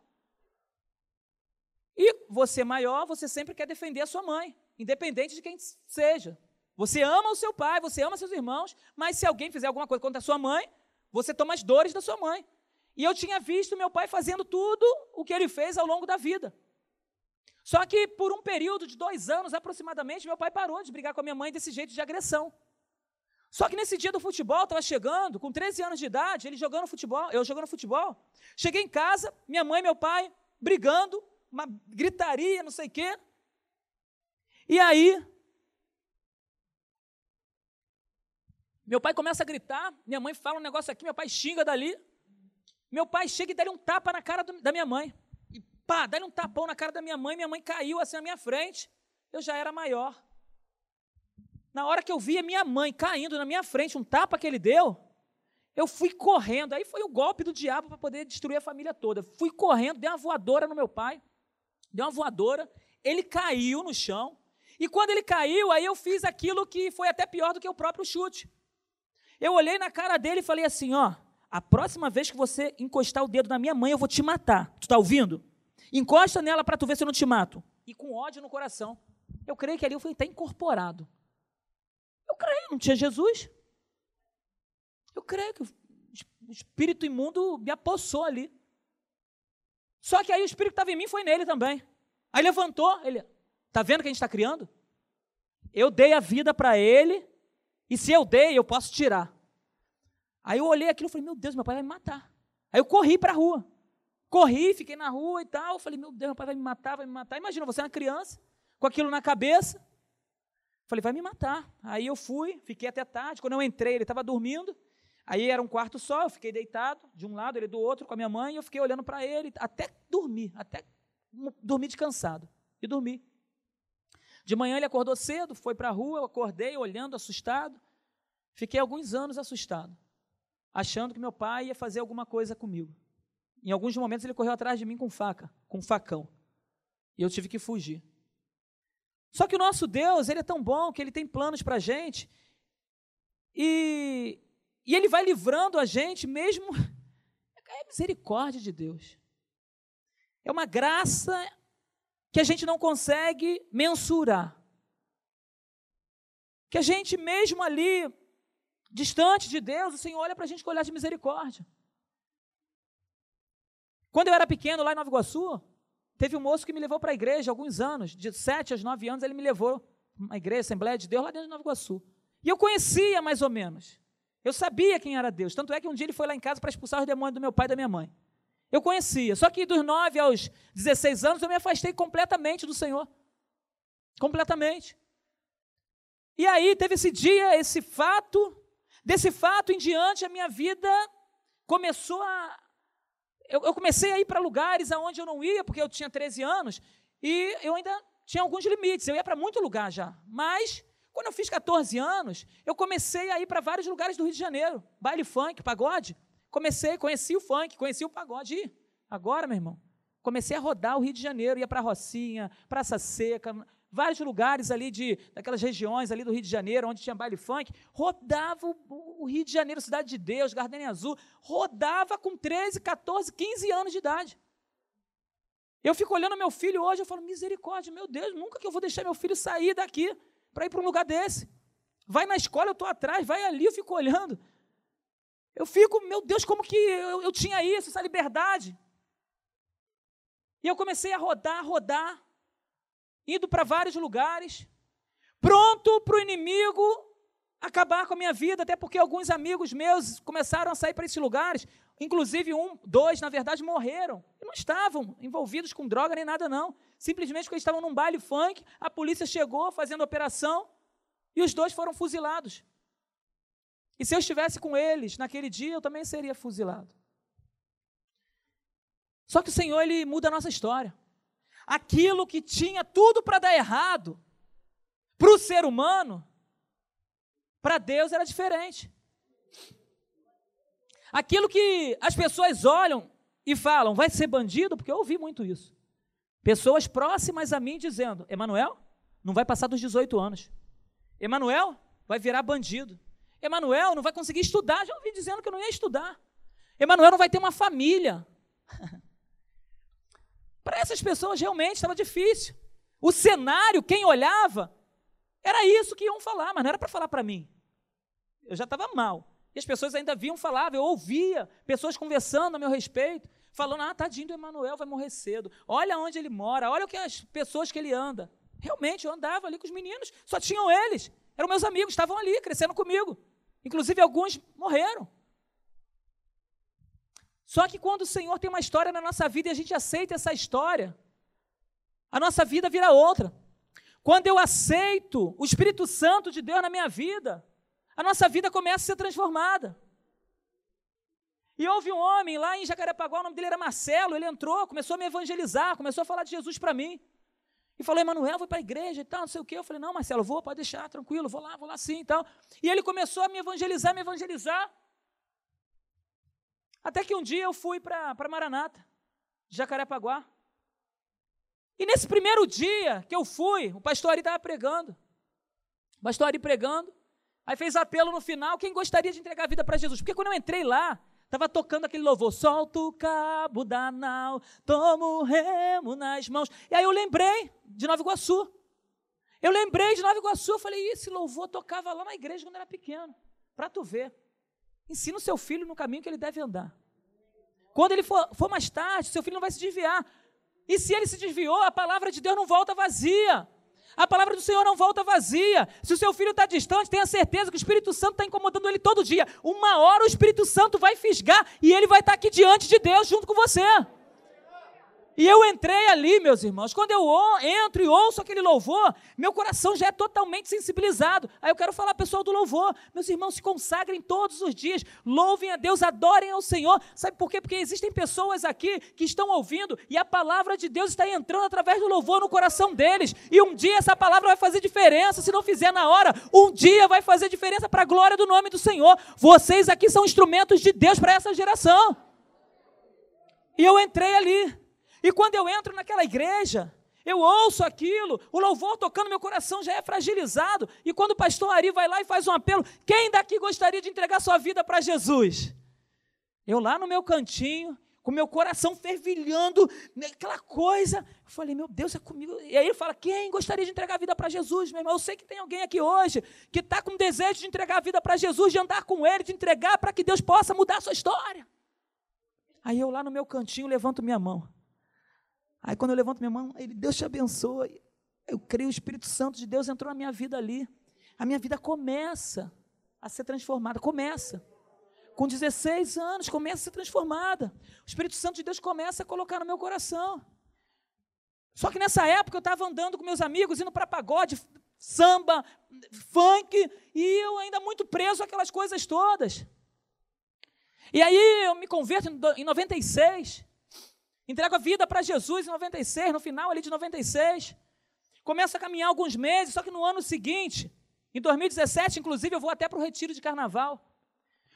E você maior, você sempre quer defender a sua mãe, independente de quem seja. Você ama o seu pai, você ama seus irmãos, mas se alguém fizer alguma coisa contra a sua mãe, você toma as dores da sua mãe. E eu tinha visto meu pai fazendo tudo o que ele fez ao longo da vida. Só que por um período de dois anos aproximadamente, meu pai parou de brigar com a minha mãe desse jeito de agressão. Só que nesse dia do futebol, estava chegando, com 13 anos de idade, ele jogando futebol, eu jogando futebol. Cheguei em casa, minha mãe e meu pai brigando, uma gritaria, não sei o quê. E aí, meu pai começa a gritar, minha mãe fala um negócio aqui, meu pai xinga dali. Meu pai chega e dá um tapa na cara do, da minha mãe. E pá, dá um tapão na cara da minha mãe, minha mãe caiu assim na minha frente. Eu já era maior. Na hora que eu vi a minha mãe caindo na minha frente, um tapa que ele deu, eu fui correndo. Aí foi o golpe do diabo para poder destruir a família toda. Fui correndo, dei uma voadora no meu pai deu uma voadora, ele caiu no chão, e quando ele caiu, aí eu fiz aquilo que foi até pior do que o próprio chute. Eu olhei na cara dele e falei assim: ó, a próxima vez que você encostar o dedo na minha mãe, eu vou te matar. Tu está ouvindo? Encosta nela para tu ver se eu não te mato. E com ódio no coração. Eu creio que ali eu fui até incorporado. Eu creio, não tinha Jesus. Eu creio que o espírito imundo me apossou ali. Só que aí o Espírito que estava em mim foi nele também. Aí levantou, ele, tá vendo que a gente está criando? Eu dei a vida para ele, e se eu dei, eu posso tirar. Aí eu olhei aquilo e falei, meu Deus, meu pai vai me matar. Aí eu corri para a rua. Corri, fiquei na rua e tal. Falei, meu Deus, meu pai vai me matar, vai me matar. Imagina, você é uma criança, com aquilo na cabeça. Falei, vai me matar. Aí eu fui, fiquei até tarde. Quando eu entrei, ele estava dormindo. Aí era um quarto só, eu fiquei deitado, de um lado, ele do outro, com a minha mãe, e eu fiquei olhando para ele, até dormir, até dormir descansado. E dormi. De manhã ele acordou cedo, foi para a rua, eu acordei olhando, assustado. Fiquei alguns anos assustado, achando que meu pai ia fazer alguma coisa comigo. Em alguns momentos ele correu atrás de mim com faca, com facão. E eu tive que fugir. Só que o nosso Deus, ele é tão bom que ele tem planos para a gente. E e ele vai livrando a gente mesmo. É misericórdia de Deus. É uma graça que a gente não consegue mensurar. Que a gente, mesmo ali, distante de Deus, o Senhor olha para a gente com olhar de misericórdia. Quando eu era pequeno, lá em Nova Iguaçu, teve um moço que me levou para a igreja alguns anos, de 7 aos 9 anos, ele me levou uma igreja, Assembleia de Deus, lá dentro de Nova Iguaçu. E eu conhecia mais ou menos. Eu sabia quem era Deus. Tanto é que um dia ele foi lá em casa para expulsar os demônios do meu pai e da minha mãe. Eu conhecia. Só que dos 9 aos 16 anos eu me afastei completamente do Senhor. Completamente. E aí teve esse dia, esse fato. Desse fato em diante, a minha vida começou a. Eu, eu comecei a ir para lugares aonde eu não ia, porque eu tinha 13 anos, e eu ainda tinha alguns limites. Eu ia para muito lugar já. Mas quando eu fiz 14 anos, eu comecei a ir para vários lugares do Rio de Janeiro. Baile funk, pagode. Comecei, conheci o funk, conheci o pagode. E agora, meu irmão, comecei a rodar o Rio de Janeiro, ia para Rocinha, Praça Seca, vários lugares ali de daquelas regiões ali do Rio de Janeiro, onde tinha baile funk, rodava o, o Rio de Janeiro, Cidade de Deus, Gardenia Azul, rodava com 13, 14, 15 anos de idade. Eu fico olhando meu filho hoje, eu falo, misericórdia, meu Deus, nunca que eu vou deixar meu filho sair daqui para ir para um lugar desse. Vai na escola, eu estou atrás, vai ali, eu fico olhando. Eu fico, meu Deus, como que eu, eu tinha isso, essa liberdade? E eu comecei a rodar, rodar, indo para vários lugares, pronto para o inimigo acabar com a minha vida, até porque alguns amigos meus começaram a sair para esses lugares, inclusive um, dois, na verdade, morreram. E não estavam envolvidos com droga nem nada, não. Simplesmente porque eles estavam num baile funk, a polícia chegou fazendo operação e os dois foram fuzilados. E se eu estivesse com eles naquele dia, eu também seria fuzilado. Só que o Senhor, Ele muda a nossa história. Aquilo que tinha tudo para dar errado, para o ser humano, para Deus era diferente. Aquilo que as pessoas olham e falam, vai ser bandido, porque eu ouvi muito isso. Pessoas próximas a mim dizendo: Emanuel, não vai passar dos 18 anos. Emanuel vai virar bandido. Emanuel não vai conseguir estudar. Já ouvi dizendo que eu não ia estudar. Emanuel não vai ter uma família. Para essas pessoas realmente estava difícil. O cenário, quem olhava, era isso que iam falar, mas não era para falar para mim. Eu já estava mal. E as pessoas ainda viam falar, eu ouvia pessoas conversando a meu respeito falando: ah, tadinho do Emanuel, vai morrer cedo. Olha onde ele mora, olha o que as pessoas que ele anda. Realmente, eu andava ali com os meninos, só tinham eles. Eram meus amigos, estavam ali, crescendo comigo. Inclusive, alguns morreram. Só que quando o Senhor tem uma história na nossa vida e a gente aceita essa história, a nossa vida vira outra. Quando eu aceito o Espírito Santo de Deus na minha vida, a nossa vida começa a ser transformada. E houve um homem lá em Jacarepaguá, o nome dele era Marcelo, ele entrou, começou a me evangelizar, começou a falar de Jesus para mim. E falou, Emanuel, vou para a igreja e tal, não sei o quê. Eu falei, não, Marcelo, vou, pode deixar, tranquilo, vou lá, vou lá sim e tal. E ele começou a me evangelizar, me evangelizar. Até que um dia eu fui para Maranata, Jacarepaguá. E nesse primeiro dia que eu fui, o pastor Ari estava pregando. O pastor Ari pregando. Aí fez apelo no final, quem gostaria de entregar a vida para Jesus? Porque quando eu entrei lá, Estava tocando aquele louvor, solta o cabo da nau, toma o remo nas mãos. E aí eu lembrei de Nova Iguaçu. Eu lembrei de Nova Iguaçu, eu falei, esse louvor tocava lá na igreja quando era pequeno. Para tu ver. Ensina o seu filho no caminho que ele deve andar. Quando ele for, for mais tarde, seu filho não vai se desviar. E se ele se desviou, a palavra de Deus não volta vazia. A palavra do Senhor não volta vazia. Se o seu filho está distante, tenha certeza que o Espírito Santo está incomodando ele todo dia. Uma hora o Espírito Santo vai fisgar e ele vai estar tá aqui diante de Deus junto com você. E eu entrei ali, meus irmãos. Quando eu entro e ouço aquele louvor, meu coração já é totalmente sensibilizado. Aí eu quero falar, pessoal do louvor, meus irmãos, se consagrem todos os dias, louvem a Deus, adorem ao Senhor. Sabe por quê? Porque existem pessoas aqui que estão ouvindo e a palavra de Deus está entrando através do louvor no coração deles. E um dia essa palavra vai fazer diferença. Se não fizer na hora, um dia vai fazer diferença para a glória do nome do Senhor. Vocês aqui são instrumentos de Deus para essa geração. E eu entrei ali. E quando eu entro naquela igreja, eu ouço aquilo, o louvor tocando meu coração já é fragilizado. E quando o pastor Ari vai lá e faz um apelo, quem daqui gostaria de entregar sua vida para Jesus? Eu lá no meu cantinho, com meu coração fervilhando, aquela coisa. Eu falei, meu Deus, é comigo. E aí ele fala: quem gostaria de entregar a vida para Jesus, meu irmão? Eu sei que tem alguém aqui hoje que está com desejo de entregar a vida para Jesus, de andar com Ele, de entregar para que Deus possa mudar a sua história. Aí eu lá no meu cantinho levanto minha mão. Aí quando eu levanto minha mão, ele, Deus te abençoe. Eu creio, o Espírito Santo de Deus entrou na minha vida ali. A minha vida começa a ser transformada, começa. Com 16 anos, começa a ser transformada. O Espírito Santo de Deus começa a colocar no meu coração. Só que nessa época eu estava andando com meus amigos, indo para pagode, samba, funk, e eu ainda muito preso àquelas coisas todas. E aí eu me converto em 96, entrego a vida para Jesus em 96, no final ali de 96. Começo a caminhar alguns meses, só que no ano seguinte, em 2017, inclusive, eu vou até para o retiro de carnaval.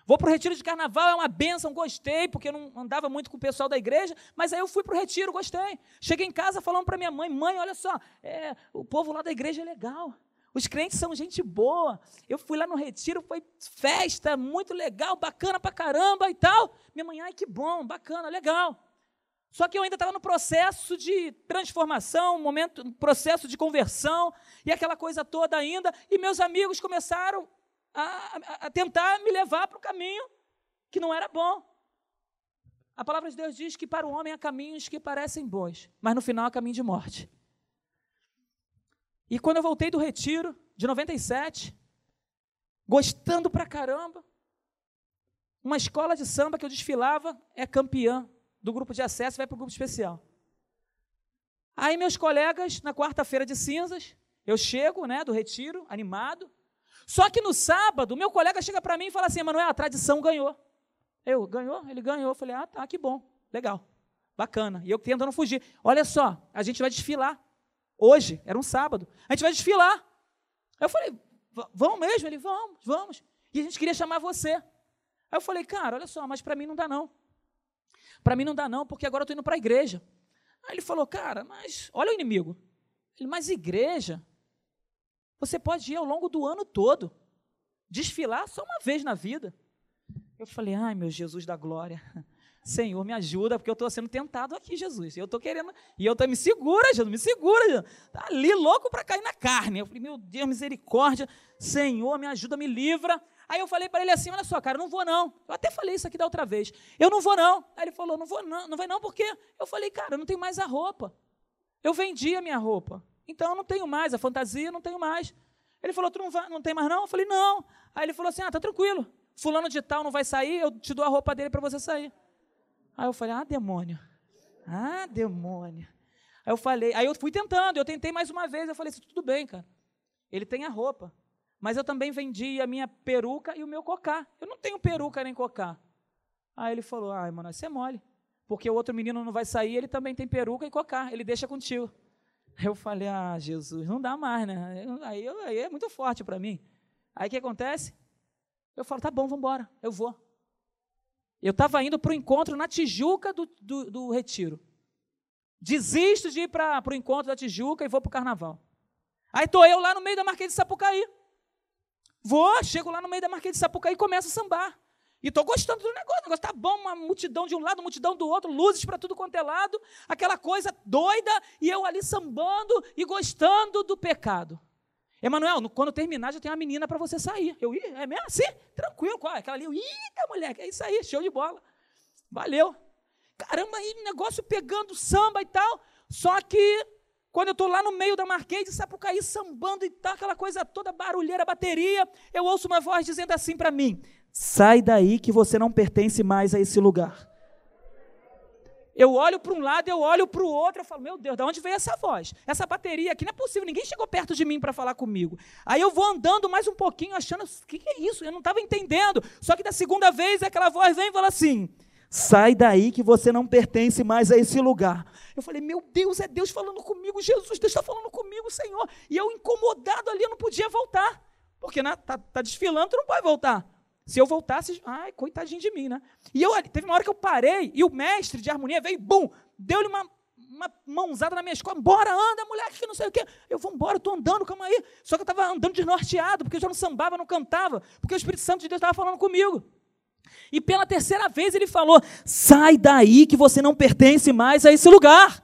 Vou para o retiro de carnaval, é uma benção, gostei, porque eu não andava muito com o pessoal da igreja, mas aí eu fui para o retiro, gostei. Cheguei em casa falando para minha mãe, mãe, olha só, é, o povo lá da igreja é legal. Os crentes são gente boa. Eu fui lá no retiro, foi festa, muito legal, bacana pra caramba e tal. Minha mãe, ai que bom, bacana, legal. Só que eu ainda estava no processo de transformação, momento, processo de conversão e aquela coisa toda ainda. E meus amigos começaram a, a tentar me levar para o caminho que não era bom. A palavra de Deus diz que para o homem há caminhos que parecem bons, mas no final há caminho de morte. E quando eu voltei do retiro, de 97, gostando pra caramba, uma escola de samba que eu desfilava é campeã do grupo de acesso, vai para o grupo especial. Aí meus colegas, na quarta-feira de cinzas, eu chego, né, do retiro, animado, só que no sábado, meu colega chega para mim e fala assim: Emanuel, a tradição ganhou. Eu, ganhou? Ele ganhou. Eu falei: ah, tá, que bom, legal, bacana. E eu tentando fugir. Olha só, a gente vai desfilar. Hoje, era um sábado. A gente vai desfilar. Eu falei: vamos mesmo? Ele: vamos, vamos. E a gente queria chamar você. Aí eu falei: cara, olha só, mas para mim não dá não. Para mim não dá não, porque agora eu estou indo para a igreja. Aí ele falou: cara, mas olha o inimigo. Ele: mas igreja? Você pode ir ao longo do ano todo. Desfilar só uma vez na vida. Eu falei, ai meu Jesus da glória. Senhor, me ajuda, porque eu estou sendo tentado aqui, Jesus. Eu estou querendo. E eu estou, me segura, Jesus, me segura. Jesus. Tá ali louco para cair na carne. Eu falei, meu Deus, misericórdia. Senhor, me ajuda, me livra. Aí eu falei para ele assim: olha só, cara, não vou não. Eu até falei isso aqui da outra vez. Eu não vou não. Aí ele falou: não vou não, não vai não, por quê? Eu falei, cara, eu não tenho mais a roupa. Eu vendi a minha roupa. Então eu não tenho mais, a fantasia não tenho mais. Ele falou, tu não, vai, não tem mais não? Eu falei, não. Aí ele falou assim, ah, tá tranquilo. Fulano de tal não vai sair, eu te dou a roupa dele para você sair. Aí eu falei, ah, demônio. Ah, demônio. Aí eu falei, aí eu fui tentando, eu tentei mais uma vez, eu falei assim, tudo bem, cara. Ele tem a roupa. Mas eu também vendi a minha peruca e o meu cocá. Eu não tenho peruca nem cocá. Aí ele falou, ah, mano, isso é mole. Porque o outro menino não vai sair, ele também tem peruca e cocá. Ele deixa contigo. Eu falei, ah, Jesus, não dá mais, né? Aí, aí é muito forte para mim. Aí o que acontece? Eu falo, tá bom, vamos embora, eu vou. Eu estava indo para o encontro na Tijuca do, do, do Retiro. Desisto de ir para o encontro da Tijuca e vou para o carnaval. Aí estou eu lá no meio da Marquês de Sapucaí. Vou, chego lá no meio da Marquês de Sapucaí e começo a sambar. E estou gostando do negócio, o negócio está bom, uma multidão de um lado, multidão do outro, luzes para tudo quanto é lado, aquela coisa doida, e eu ali sambando e gostando do pecado. Emanuel, quando terminar já tem uma menina para você sair. Eu, é mesmo assim? Tranquilo, qual? Aquela ali, eita, moleque, é isso aí, show de bola. Valeu. Caramba, aí negócio pegando samba e tal. Só que quando eu estou lá no meio da Marquês de Sapucaí sambando e tal, aquela coisa toda, barulheira, bateria, eu ouço uma voz dizendo assim para mim: Sai daí que você não pertence mais a esse lugar. Eu olho para um lado, eu olho para o outro, eu falo, meu Deus, de onde veio essa voz? Essa bateria aqui não é possível, ninguém chegou perto de mim para falar comigo. Aí eu vou andando mais um pouquinho, achando, o que, que é isso? Eu não estava entendendo. Só que da segunda vez aquela voz vem e fala assim: sai daí que você não pertence mais a esse lugar. Eu falei, meu Deus, é Deus falando comigo, Jesus, Deus está falando comigo, Senhor. E eu incomodado ali, eu não podia voltar. Porque né, tá, tá desfilando, tu não pode voltar. Se eu voltasse, ai, coitadinho de mim, né? E eu, teve uma hora que eu parei e o mestre de harmonia veio, bum, deu-lhe uma, uma mãozada na minha escola, bora, anda, moleque, que não sei o quê. Eu vou embora, eu estou andando, calma aí. Só que eu estava andando desnorteado, porque eu já não sambava, não cantava, porque o Espírito Santo de Deus estava falando comigo. E pela terceira vez ele falou: sai daí que você não pertence mais a esse lugar.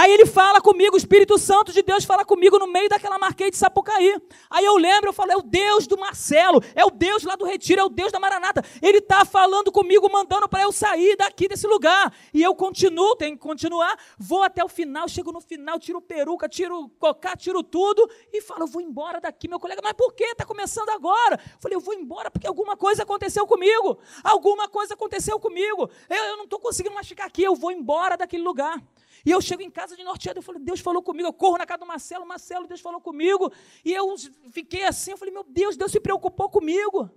Aí ele fala comigo, o Espírito Santo de Deus fala comigo no meio daquela marquês de Sapucaí. Aí eu lembro, eu falo, é o Deus do Marcelo, é o Deus lá do Retiro, é o Deus da Maranata. Ele está falando comigo, mandando para eu sair daqui desse lugar. E eu continuo, tenho que continuar, vou até o final, chego no final, tiro peruca, tiro cocá, tiro tudo e falo, eu vou embora daqui. Meu colega, mas por que? Está começando agora. Eu falei, eu vou embora porque alguma coisa aconteceu comigo. Alguma coisa aconteceu comigo. Eu, eu não estou conseguindo mais ficar aqui, eu vou embora daquele lugar. E eu chego em casa de norteado, eu falei, Deus falou comigo, eu corro na casa do Marcelo, Marcelo, Deus falou comigo. E eu fiquei assim, eu falei, meu Deus, Deus se preocupou comigo.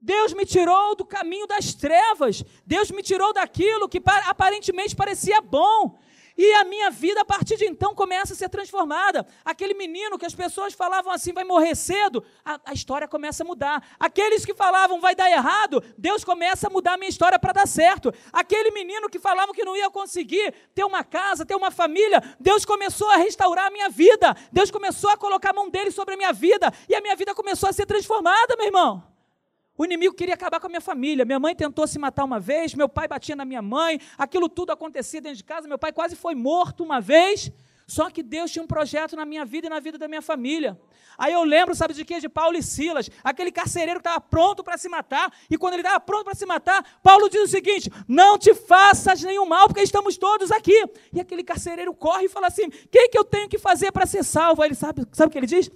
Deus me tirou do caminho das trevas. Deus me tirou daquilo que aparentemente parecia bom. E a minha vida, a partir de então, começa a ser transformada. Aquele menino que as pessoas falavam assim, vai morrer cedo, a, a história começa a mudar. Aqueles que falavam, vai dar errado, Deus começa a mudar a minha história para dar certo. Aquele menino que falavam que não ia conseguir ter uma casa, ter uma família, Deus começou a restaurar a minha vida. Deus começou a colocar a mão dele sobre a minha vida. E a minha vida começou a ser transformada, meu irmão. O inimigo queria acabar com a minha família. Minha mãe tentou se matar uma vez, meu pai batia na minha mãe, aquilo tudo acontecia dentro de casa, meu pai quase foi morto uma vez. Só que Deus tinha um projeto na minha vida e na vida da minha família. Aí eu lembro, sabe de quê? De Paulo e Silas, aquele carcereiro que estava pronto para se matar. E quando ele estava pronto para se matar, Paulo diz o seguinte: Não te faças nenhum mal, porque estamos todos aqui. E aquele carcereiro corre e fala assim: O que, que eu tenho que fazer para ser salvo? Aí ele sabe, sabe o que ele diz?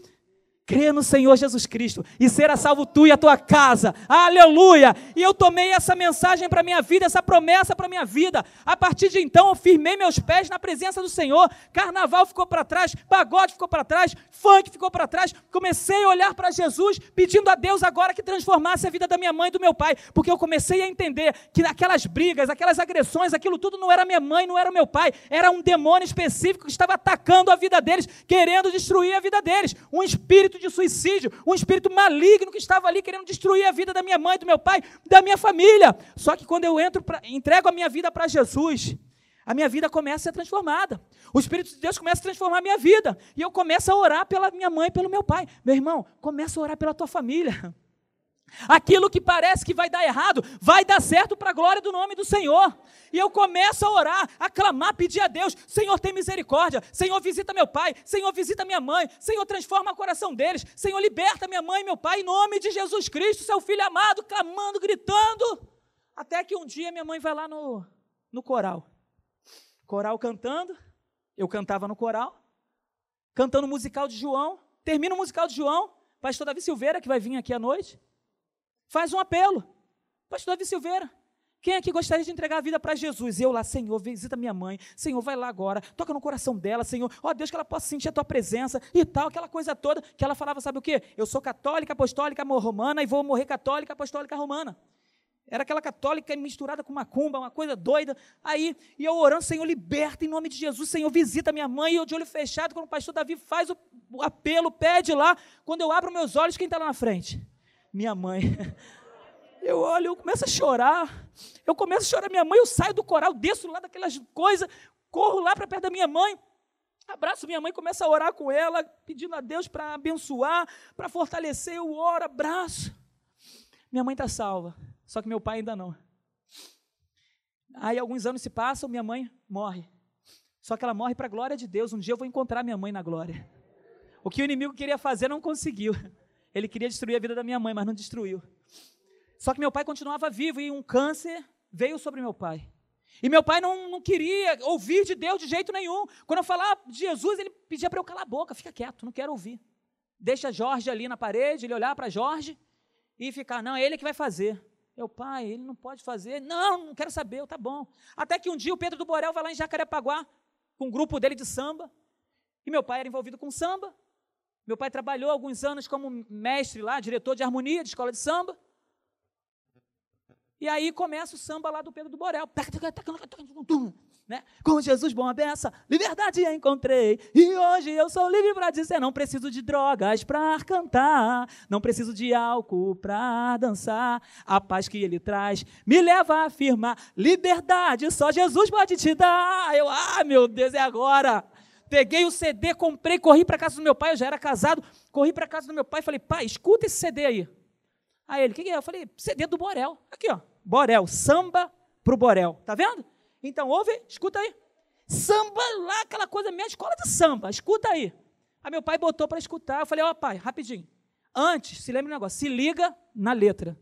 Crê no Senhor Jesus Cristo e será salvo tu e a tua casa. Aleluia! E eu tomei essa mensagem para minha vida, essa promessa para minha vida. A partir de então, eu firmei meus pés na presença do Senhor. Carnaval ficou para trás, pagode ficou para trás, funk ficou para trás. Comecei a olhar para Jesus, pedindo a Deus agora que transformasse a vida da minha mãe e do meu pai, porque eu comecei a entender que aquelas brigas, aquelas agressões, aquilo tudo não era minha mãe, não era meu pai, era um demônio específico que estava atacando a vida deles, querendo destruir a vida deles. Um espírito espírito de suicídio, um espírito maligno que estava ali querendo destruir a vida da minha mãe, do meu pai, da minha família. Só que quando eu entro, pra, entrego a minha vida para Jesus, a minha vida começa a ser transformada. O Espírito de Deus começa a transformar a minha vida. E eu começo a orar pela minha mãe, pelo meu pai. Meu irmão, começa a orar pela tua família. Aquilo que parece que vai dar errado, vai dar certo para a glória do nome do Senhor. E eu começo a orar, a clamar, pedir a Deus: Senhor, tem misericórdia. Senhor, visita meu pai. Senhor, visita minha mãe. Senhor, transforma o coração deles. Senhor, liberta minha mãe e meu pai, em nome de Jesus Cristo, seu filho amado, clamando, gritando. Até que um dia minha mãe vai lá no, no coral. Coral cantando. Eu cantava no coral. Cantando o musical de João. Termina o musical de João. Pastor Davi Silveira, que vai vir aqui à noite faz um apelo. Pastor Davi Silveira, quem aqui gostaria de entregar a vida para Jesus? Eu lá, Senhor, visita minha mãe. Senhor, vai lá agora, toca no coração dela, Senhor. Ó oh, Deus, que ela possa sentir a tua presença e tal, aquela coisa toda. Que ela falava, sabe o quê? Eu sou católica, apostólica, romana e vou morrer católica, apostólica, romana. Era aquela católica misturada com macumba, uma coisa doida. Aí, e eu orando, Senhor, liberta em nome de Jesus, Senhor, visita minha mãe. E eu de olho fechado, quando o pastor Davi faz o, apelo, pede lá. Quando eu abro meus olhos, quem está lá na frente? Minha mãe. Eu olho, eu começo a chorar. Eu começo a chorar minha mãe, eu saio do coral, desço lá daquelas coisas, corro lá para perto da minha mãe. Abraço minha mãe, começo a orar com ela, pedindo a Deus para abençoar, para fortalecer. Eu oro, abraço. Minha mãe está salva, só que meu pai ainda não. Aí alguns anos se passam, minha mãe morre. Só que ela morre para a glória de Deus. Um dia eu vou encontrar minha mãe na glória. O que o inimigo queria fazer não conseguiu. Ele queria destruir a vida da minha mãe, mas não destruiu. Só que meu pai continuava vivo e um câncer veio sobre meu pai. E meu pai não, não queria ouvir de Deus de jeito nenhum. Quando eu falava de Jesus, ele pedia para eu calar a boca, fica quieto, não quero ouvir. Deixa Jorge ali na parede, ele olhar para Jorge e ficar, não, é ele que vai fazer. Meu pai, ele não pode fazer. Não, não quero saber, eu, tá bom. Até que um dia o Pedro do Borel vai lá em Jacarepaguá com um grupo dele de samba. E meu pai era envolvido com samba. Meu pai trabalhou alguns anos como mestre lá, diretor de harmonia de escola de samba. E aí começa o samba lá do Pedro do Borel. Né? Com Jesus bom beça, liberdade encontrei. E hoje eu sou livre para dizer: não preciso de drogas para cantar, não preciso de álcool para dançar. A paz que ele traz me leva a afirmar: liberdade só Jesus pode te dar. Eu, ah, meu Deus, é agora. Peguei o CD, comprei, corri para casa do meu pai, eu já era casado, corri para casa do meu pai e falei, pai, escuta esse CD aí. Aí ele, que, que é? Eu falei, CD do Borel. Aqui, ó, Borel, samba pro Borel. Tá vendo? Então, ouve, escuta aí. Samba lá, aquela coisa, minha escola de samba, escuta aí. Aí meu pai botou para escutar, eu falei, ó oh, pai, rapidinho. Antes, se lembra um negócio, se liga na letra.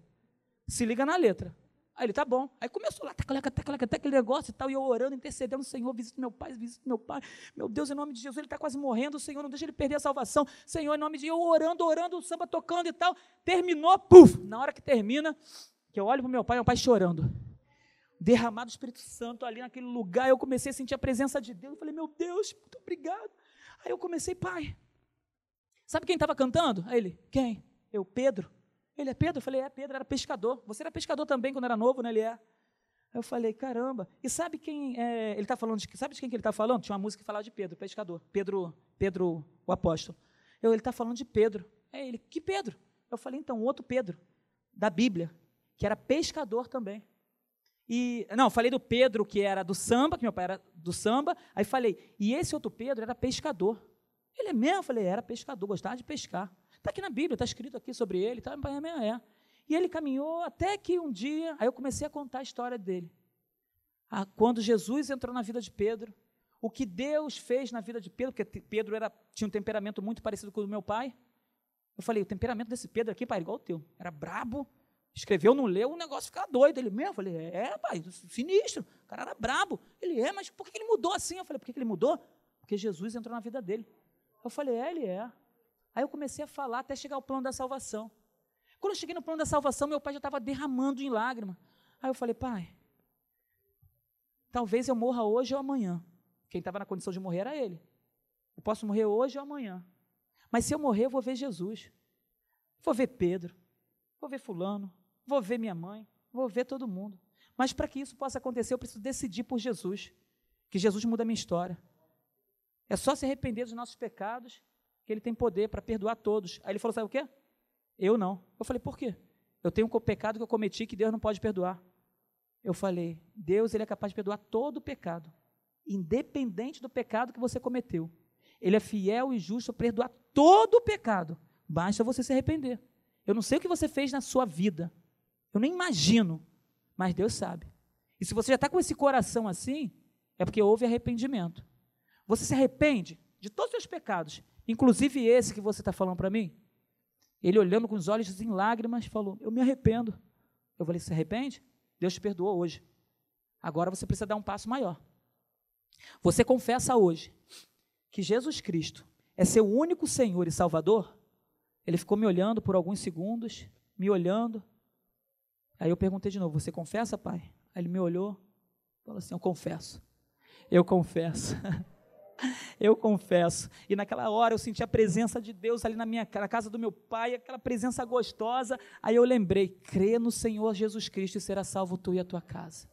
Se liga na letra. Aí ele, tá bom. Aí começou lá, tecleca, tecleca, até aquele negócio e tal, e eu orando, intercedendo, Senhor, visita meu pai, visita meu pai. Meu Deus, em nome de Jesus, ele está quase morrendo, Senhor, não deixa ele perder a salvação. Senhor, em nome de eu orando, orando, o samba tocando e tal. Terminou, puf! Na hora que termina, que eu olho para meu pai, meu pai chorando. Derramado o Espírito Santo ali naquele lugar, eu comecei a sentir a presença de Deus. Eu falei, meu Deus, muito obrigado. Aí eu comecei, pai, sabe quem estava cantando? Aí ele, quem? Eu, Pedro. Ele é Pedro? Eu falei, é, Pedro era pescador. Você era pescador também quando era novo, né? Ele é. Aí eu falei, caramba. E sabe quem é, ele está falando? De, sabe de quem que ele está falando? Tinha uma música que falava de Pedro, pescador. Pedro, Pedro, o apóstolo. Eu, ele está falando de Pedro. É ele, que Pedro? Eu falei, então, outro Pedro, da Bíblia, que era pescador também. E, não, falei do Pedro, que era do samba, que meu pai era do samba. Aí falei, e esse outro Pedro era pescador. Ele é mesmo? Eu falei, era pescador, gostava de pescar. Está aqui na Bíblia, está escrito aqui sobre ele, tá, é, é. E ele caminhou até que um dia, aí eu comecei a contar a história dele. Ah, quando Jesus entrou na vida de Pedro, o que Deus fez na vida de Pedro, porque Pedro era, tinha um temperamento muito parecido com o do meu pai. Eu falei, o temperamento desse Pedro aqui, pai, igual o teu. Era brabo, escreveu, não leu, o negócio ficava doido. Ele mesmo, eu falei, é, pai, sinistro, o cara era brabo. Ele é, mas por que ele mudou assim? Eu falei, por que ele mudou? Porque Jesus entrou na vida dele. Eu falei, é, ele é. Aí eu comecei a falar até chegar ao plano da salvação. Quando eu cheguei no plano da salvação, meu pai já estava derramando em lágrima. Aí eu falei, pai, talvez eu morra hoje ou amanhã. Quem estava na condição de morrer era ele. Eu posso morrer hoje ou amanhã. Mas se eu morrer, eu vou ver Jesus. Vou ver Pedro. Vou ver Fulano. Vou ver minha mãe. Vou ver todo mundo. Mas para que isso possa acontecer, eu preciso decidir por Jesus. Que Jesus muda a minha história. É só se arrepender dos nossos pecados que ele tem poder para perdoar todos. Aí ele falou: sabe o quê? Eu não. Eu falei: por quê? Eu tenho um pecado que eu cometi que Deus não pode perdoar. Eu falei: Deus ele é capaz de perdoar todo o pecado, independente do pecado que você cometeu. Ele é fiel e justo para perdoar todo o pecado. Basta você se arrepender. Eu não sei o que você fez na sua vida. Eu nem imagino. Mas Deus sabe. E se você já está com esse coração assim, é porque houve arrependimento. Você se arrepende de todos os seus pecados Inclusive esse que você está falando para mim. Ele olhando com os olhos em lágrimas, falou: Eu me arrependo. Eu falei: Se arrepende? Deus te perdoou hoje. Agora você precisa dar um passo maior. Você confessa hoje que Jesus Cristo é seu único Senhor e Salvador? Ele ficou me olhando por alguns segundos, me olhando. Aí eu perguntei de novo: Você confessa, pai? Aí ele me olhou, falou assim: Eu confesso. Eu confesso. Eu confesso. E naquela hora eu senti a presença de Deus ali na minha na casa do meu pai, aquela presença gostosa. Aí eu lembrei: crê no Senhor Jesus Cristo e será salvo tu e a tua casa.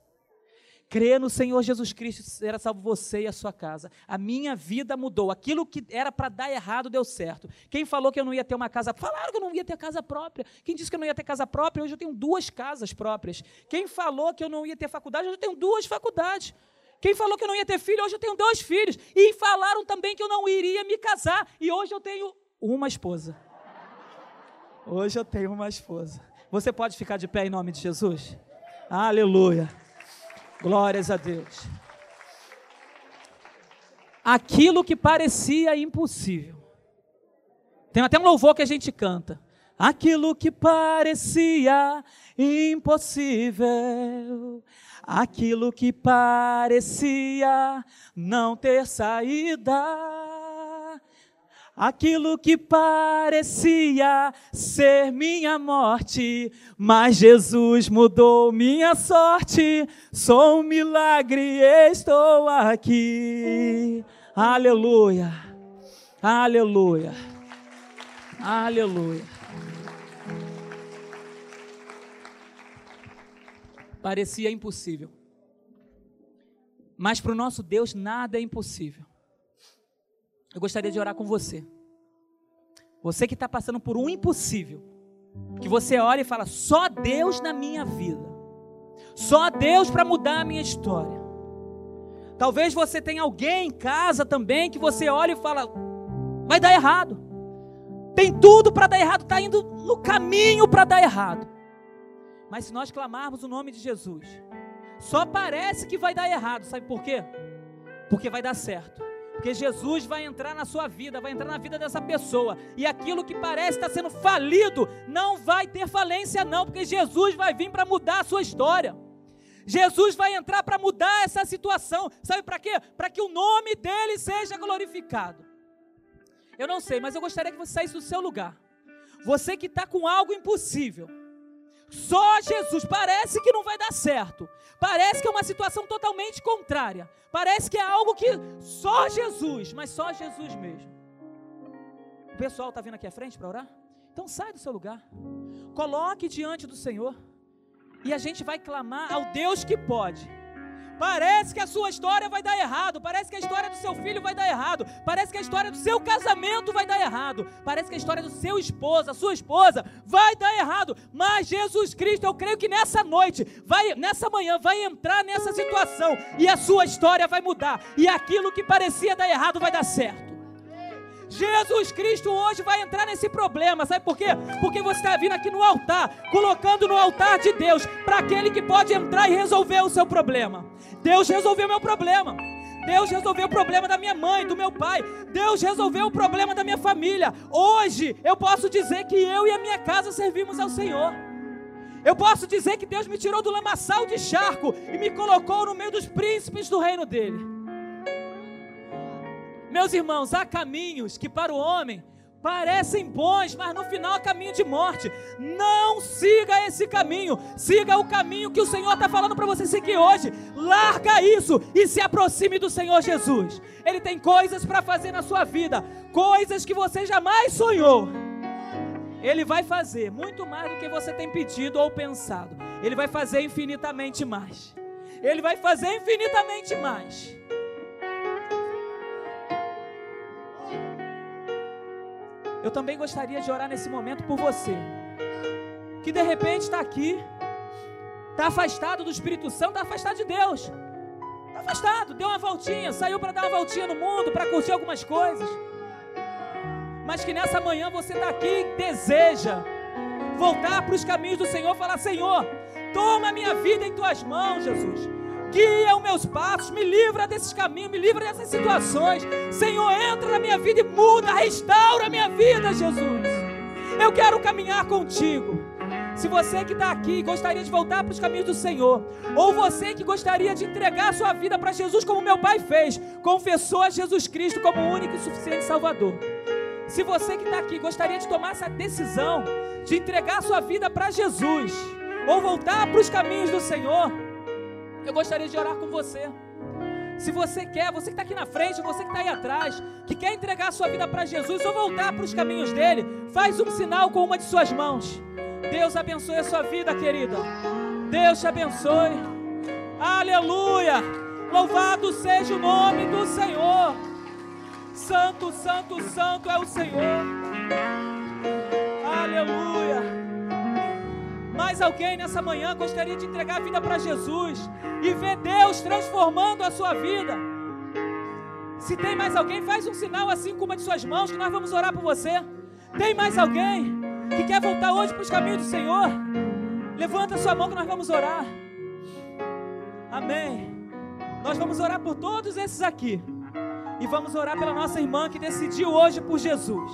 Crê no Senhor Jesus Cristo e será salvo você e a sua casa. A minha vida mudou. Aquilo que era para dar errado deu certo. Quem falou que eu não ia ter uma casa? Falaram que eu não ia ter casa própria. Quem disse que eu não ia ter casa própria? Hoje eu tenho duas casas próprias. Quem falou que eu não ia ter faculdade? Hoje eu tenho duas faculdades. Quem falou que eu não ia ter filho, hoje eu tenho dois filhos. E falaram também que eu não iria me casar. E hoje eu tenho uma esposa. Hoje eu tenho uma esposa. Você pode ficar de pé em nome de Jesus? Aleluia. Glórias a Deus. Aquilo que parecia impossível. Tem até um louvor que a gente canta. Aquilo que parecia impossível aquilo que parecia não ter saída, aquilo que parecia ser minha morte, mas Jesus mudou minha sorte. Sou um milagre, estou aqui. Aleluia, aleluia, aleluia. Parecia impossível. Mas para o nosso Deus nada é impossível. Eu gostaria de orar com você. Você que está passando por um impossível. Que você olha e fala: só Deus na minha vida. Só Deus para mudar a minha história. Talvez você tenha alguém em casa também que você olha e fala: vai dar errado. Tem tudo para dar errado, está indo no caminho para dar errado. Mas se nós clamarmos o nome de Jesus, só parece que vai dar errado, sabe por quê? Porque vai dar certo. Porque Jesus vai entrar na sua vida, vai entrar na vida dessa pessoa. E aquilo que parece estar sendo falido, não vai ter falência, não, porque Jesus vai vir para mudar a sua história. Jesus vai entrar para mudar essa situação. Sabe para quê? Para que o nome dele seja glorificado. Eu não sei, mas eu gostaria que você saísse do seu lugar. Você que está com algo impossível. Só Jesus. Parece que não vai dar certo. Parece que é uma situação totalmente contrária. Parece que é algo que só Jesus, mas só Jesus mesmo. O pessoal está vindo aqui à frente para orar? Então sai do seu lugar. Coloque diante do Senhor. E a gente vai clamar ao Deus que pode. Parece que a sua história vai dar errado. Parece que a história do seu filho vai dar errado. Parece que a história do seu casamento vai dar errado. Parece que a história do seu esposo, a sua esposa, vai dar errado. Mas Jesus Cristo, eu creio que nessa noite, vai, nessa manhã, vai entrar nessa situação e a sua história vai mudar. E aquilo que parecia dar errado vai dar certo. Jesus Cristo hoje vai entrar nesse problema, sabe por quê? Porque você está vindo aqui no altar, colocando no altar de Deus, para aquele que pode entrar e resolver o seu problema. Deus resolveu meu problema. Deus resolveu o problema da minha mãe, do meu pai. Deus resolveu o problema da minha família. Hoje eu posso dizer que eu e a minha casa servimos ao Senhor. Eu posso dizer que Deus me tirou do lamaçal de charco e me colocou no meio dos príncipes do reino dele. Meus irmãos, há caminhos que para o homem parecem bons, mas no final é caminho de morte. Não siga esse caminho, siga o caminho que o Senhor está falando para você seguir hoje. Larga isso e se aproxime do Senhor Jesus. Ele tem coisas para fazer na sua vida, coisas que você jamais sonhou. Ele vai fazer muito mais do que você tem pedido ou pensado. Ele vai fazer infinitamente mais. Ele vai fazer infinitamente mais. Eu também gostaria de orar nesse momento por você, que de repente está aqui, está afastado do Espírito Santo, está afastado de Deus, está afastado, deu uma voltinha, saiu para dar uma voltinha no mundo, para curtir algumas coisas, mas que nessa manhã você está aqui e deseja voltar para os caminhos do Senhor, falar: Senhor, toma minha vida em tuas mãos, Jesus guia os meus passos, me livra desses caminhos, me livra dessas situações. Senhor, entra na minha vida e muda, restaura a minha vida, Jesus. Eu quero caminhar contigo. Se você que está aqui gostaria de voltar para os caminhos do Senhor, ou você que gostaria de entregar a sua vida para Jesus, como meu pai fez, confessou a Jesus Cristo como o único e suficiente Salvador. Se você que está aqui gostaria de tomar essa decisão, de entregar a sua vida para Jesus, ou voltar para os caminhos do Senhor, eu gostaria de orar com você. Se você quer, você que está aqui na frente, você que está aí atrás, que quer entregar a sua vida para Jesus ou voltar para os caminhos dele, faz um sinal com uma de suas mãos. Deus abençoe a sua vida, querida. Deus te abençoe. Aleluia! Louvado seja o nome do Senhor. Santo, santo, santo é o Senhor. Aleluia mais alguém nessa manhã gostaria de entregar a vida para Jesus e ver Deus transformando a sua vida? Se tem mais alguém, faz um sinal assim com uma de suas mãos que nós vamos orar por você. Tem mais alguém que quer voltar hoje para os caminhos do Senhor? Levanta a sua mão que nós vamos orar. Amém. Nós vamos orar por todos esses aqui. E vamos orar pela nossa irmã que decidiu hoje por Jesus.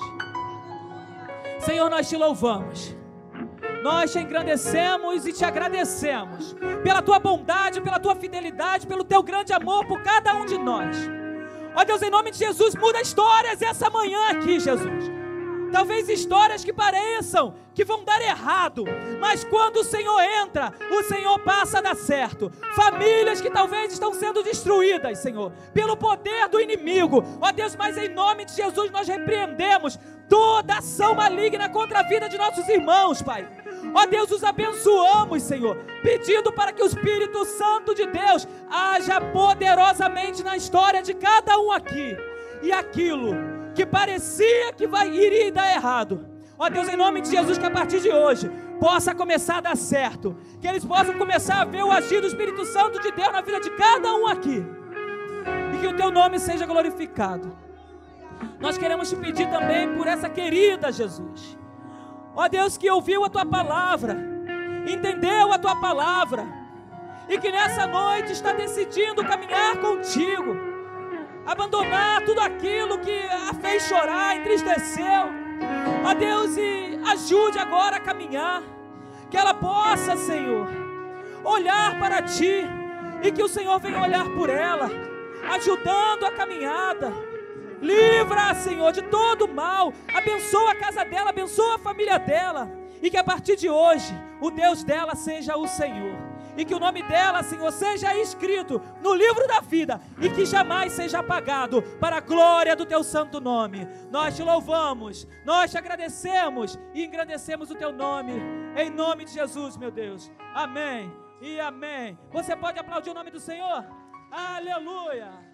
Senhor, nós te louvamos. Nós te engrandecemos e te agradecemos pela tua bondade, pela tua fidelidade, pelo teu grande amor por cada um de nós. Ó Deus, em nome de Jesus, muda histórias essa manhã aqui, Jesus. Talvez histórias que pareçam que vão dar errado, mas quando o Senhor entra, o Senhor passa a dar certo. Famílias que talvez estão sendo destruídas, Senhor, pelo poder do inimigo. Ó Deus, mas em nome de Jesus nós repreendemos toda ação maligna contra a vida de nossos irmãos, Pai. Ó Deus, os abençoamos, Senhor, pedindo para que o Espírito Santo de Deus haja poderosamente na história de cada um aqui. E aquilo que parecia que vai iria dar errado. Ó Deus, em nome de Jesus, que a partir de hoje possa começar a dar certo, que eles possam começar a ver o agir do Espírito Santo de Deus na vida de cada um aqui, e que o teu nome seja glorificado. Nós queremos te pedir também por essa querida Jesus, ó Deus, que ouviu a tua palavra, entendeu a tua palavra, e que nessa noite está decidindo caminhar contigo abandonar tudo aquilo que a fez chorar, entristeceu. Ó Deus, e ajude agora a caminhar, que ela possa, Senhor, olhar para Ti e que o Senhor venha olhar por ela, ajudando a caminhada. Livra, Senhor, de todo mal. Abençoa a casa dela, abençoa a família dela. E que a partir de hoje, o Deus dela seja o Senhor e que o nome dela, Senhor, seja escrito no livro da vida e que jamais seja apagado para a glória do teu santo nome. Nós te louvamos, nós te agradecemos e engrandecemos o teu nome, em nome de Jesus, meu Deus. Amém e amém. Você pode aplaudir o nome do Senhor? Aleluia!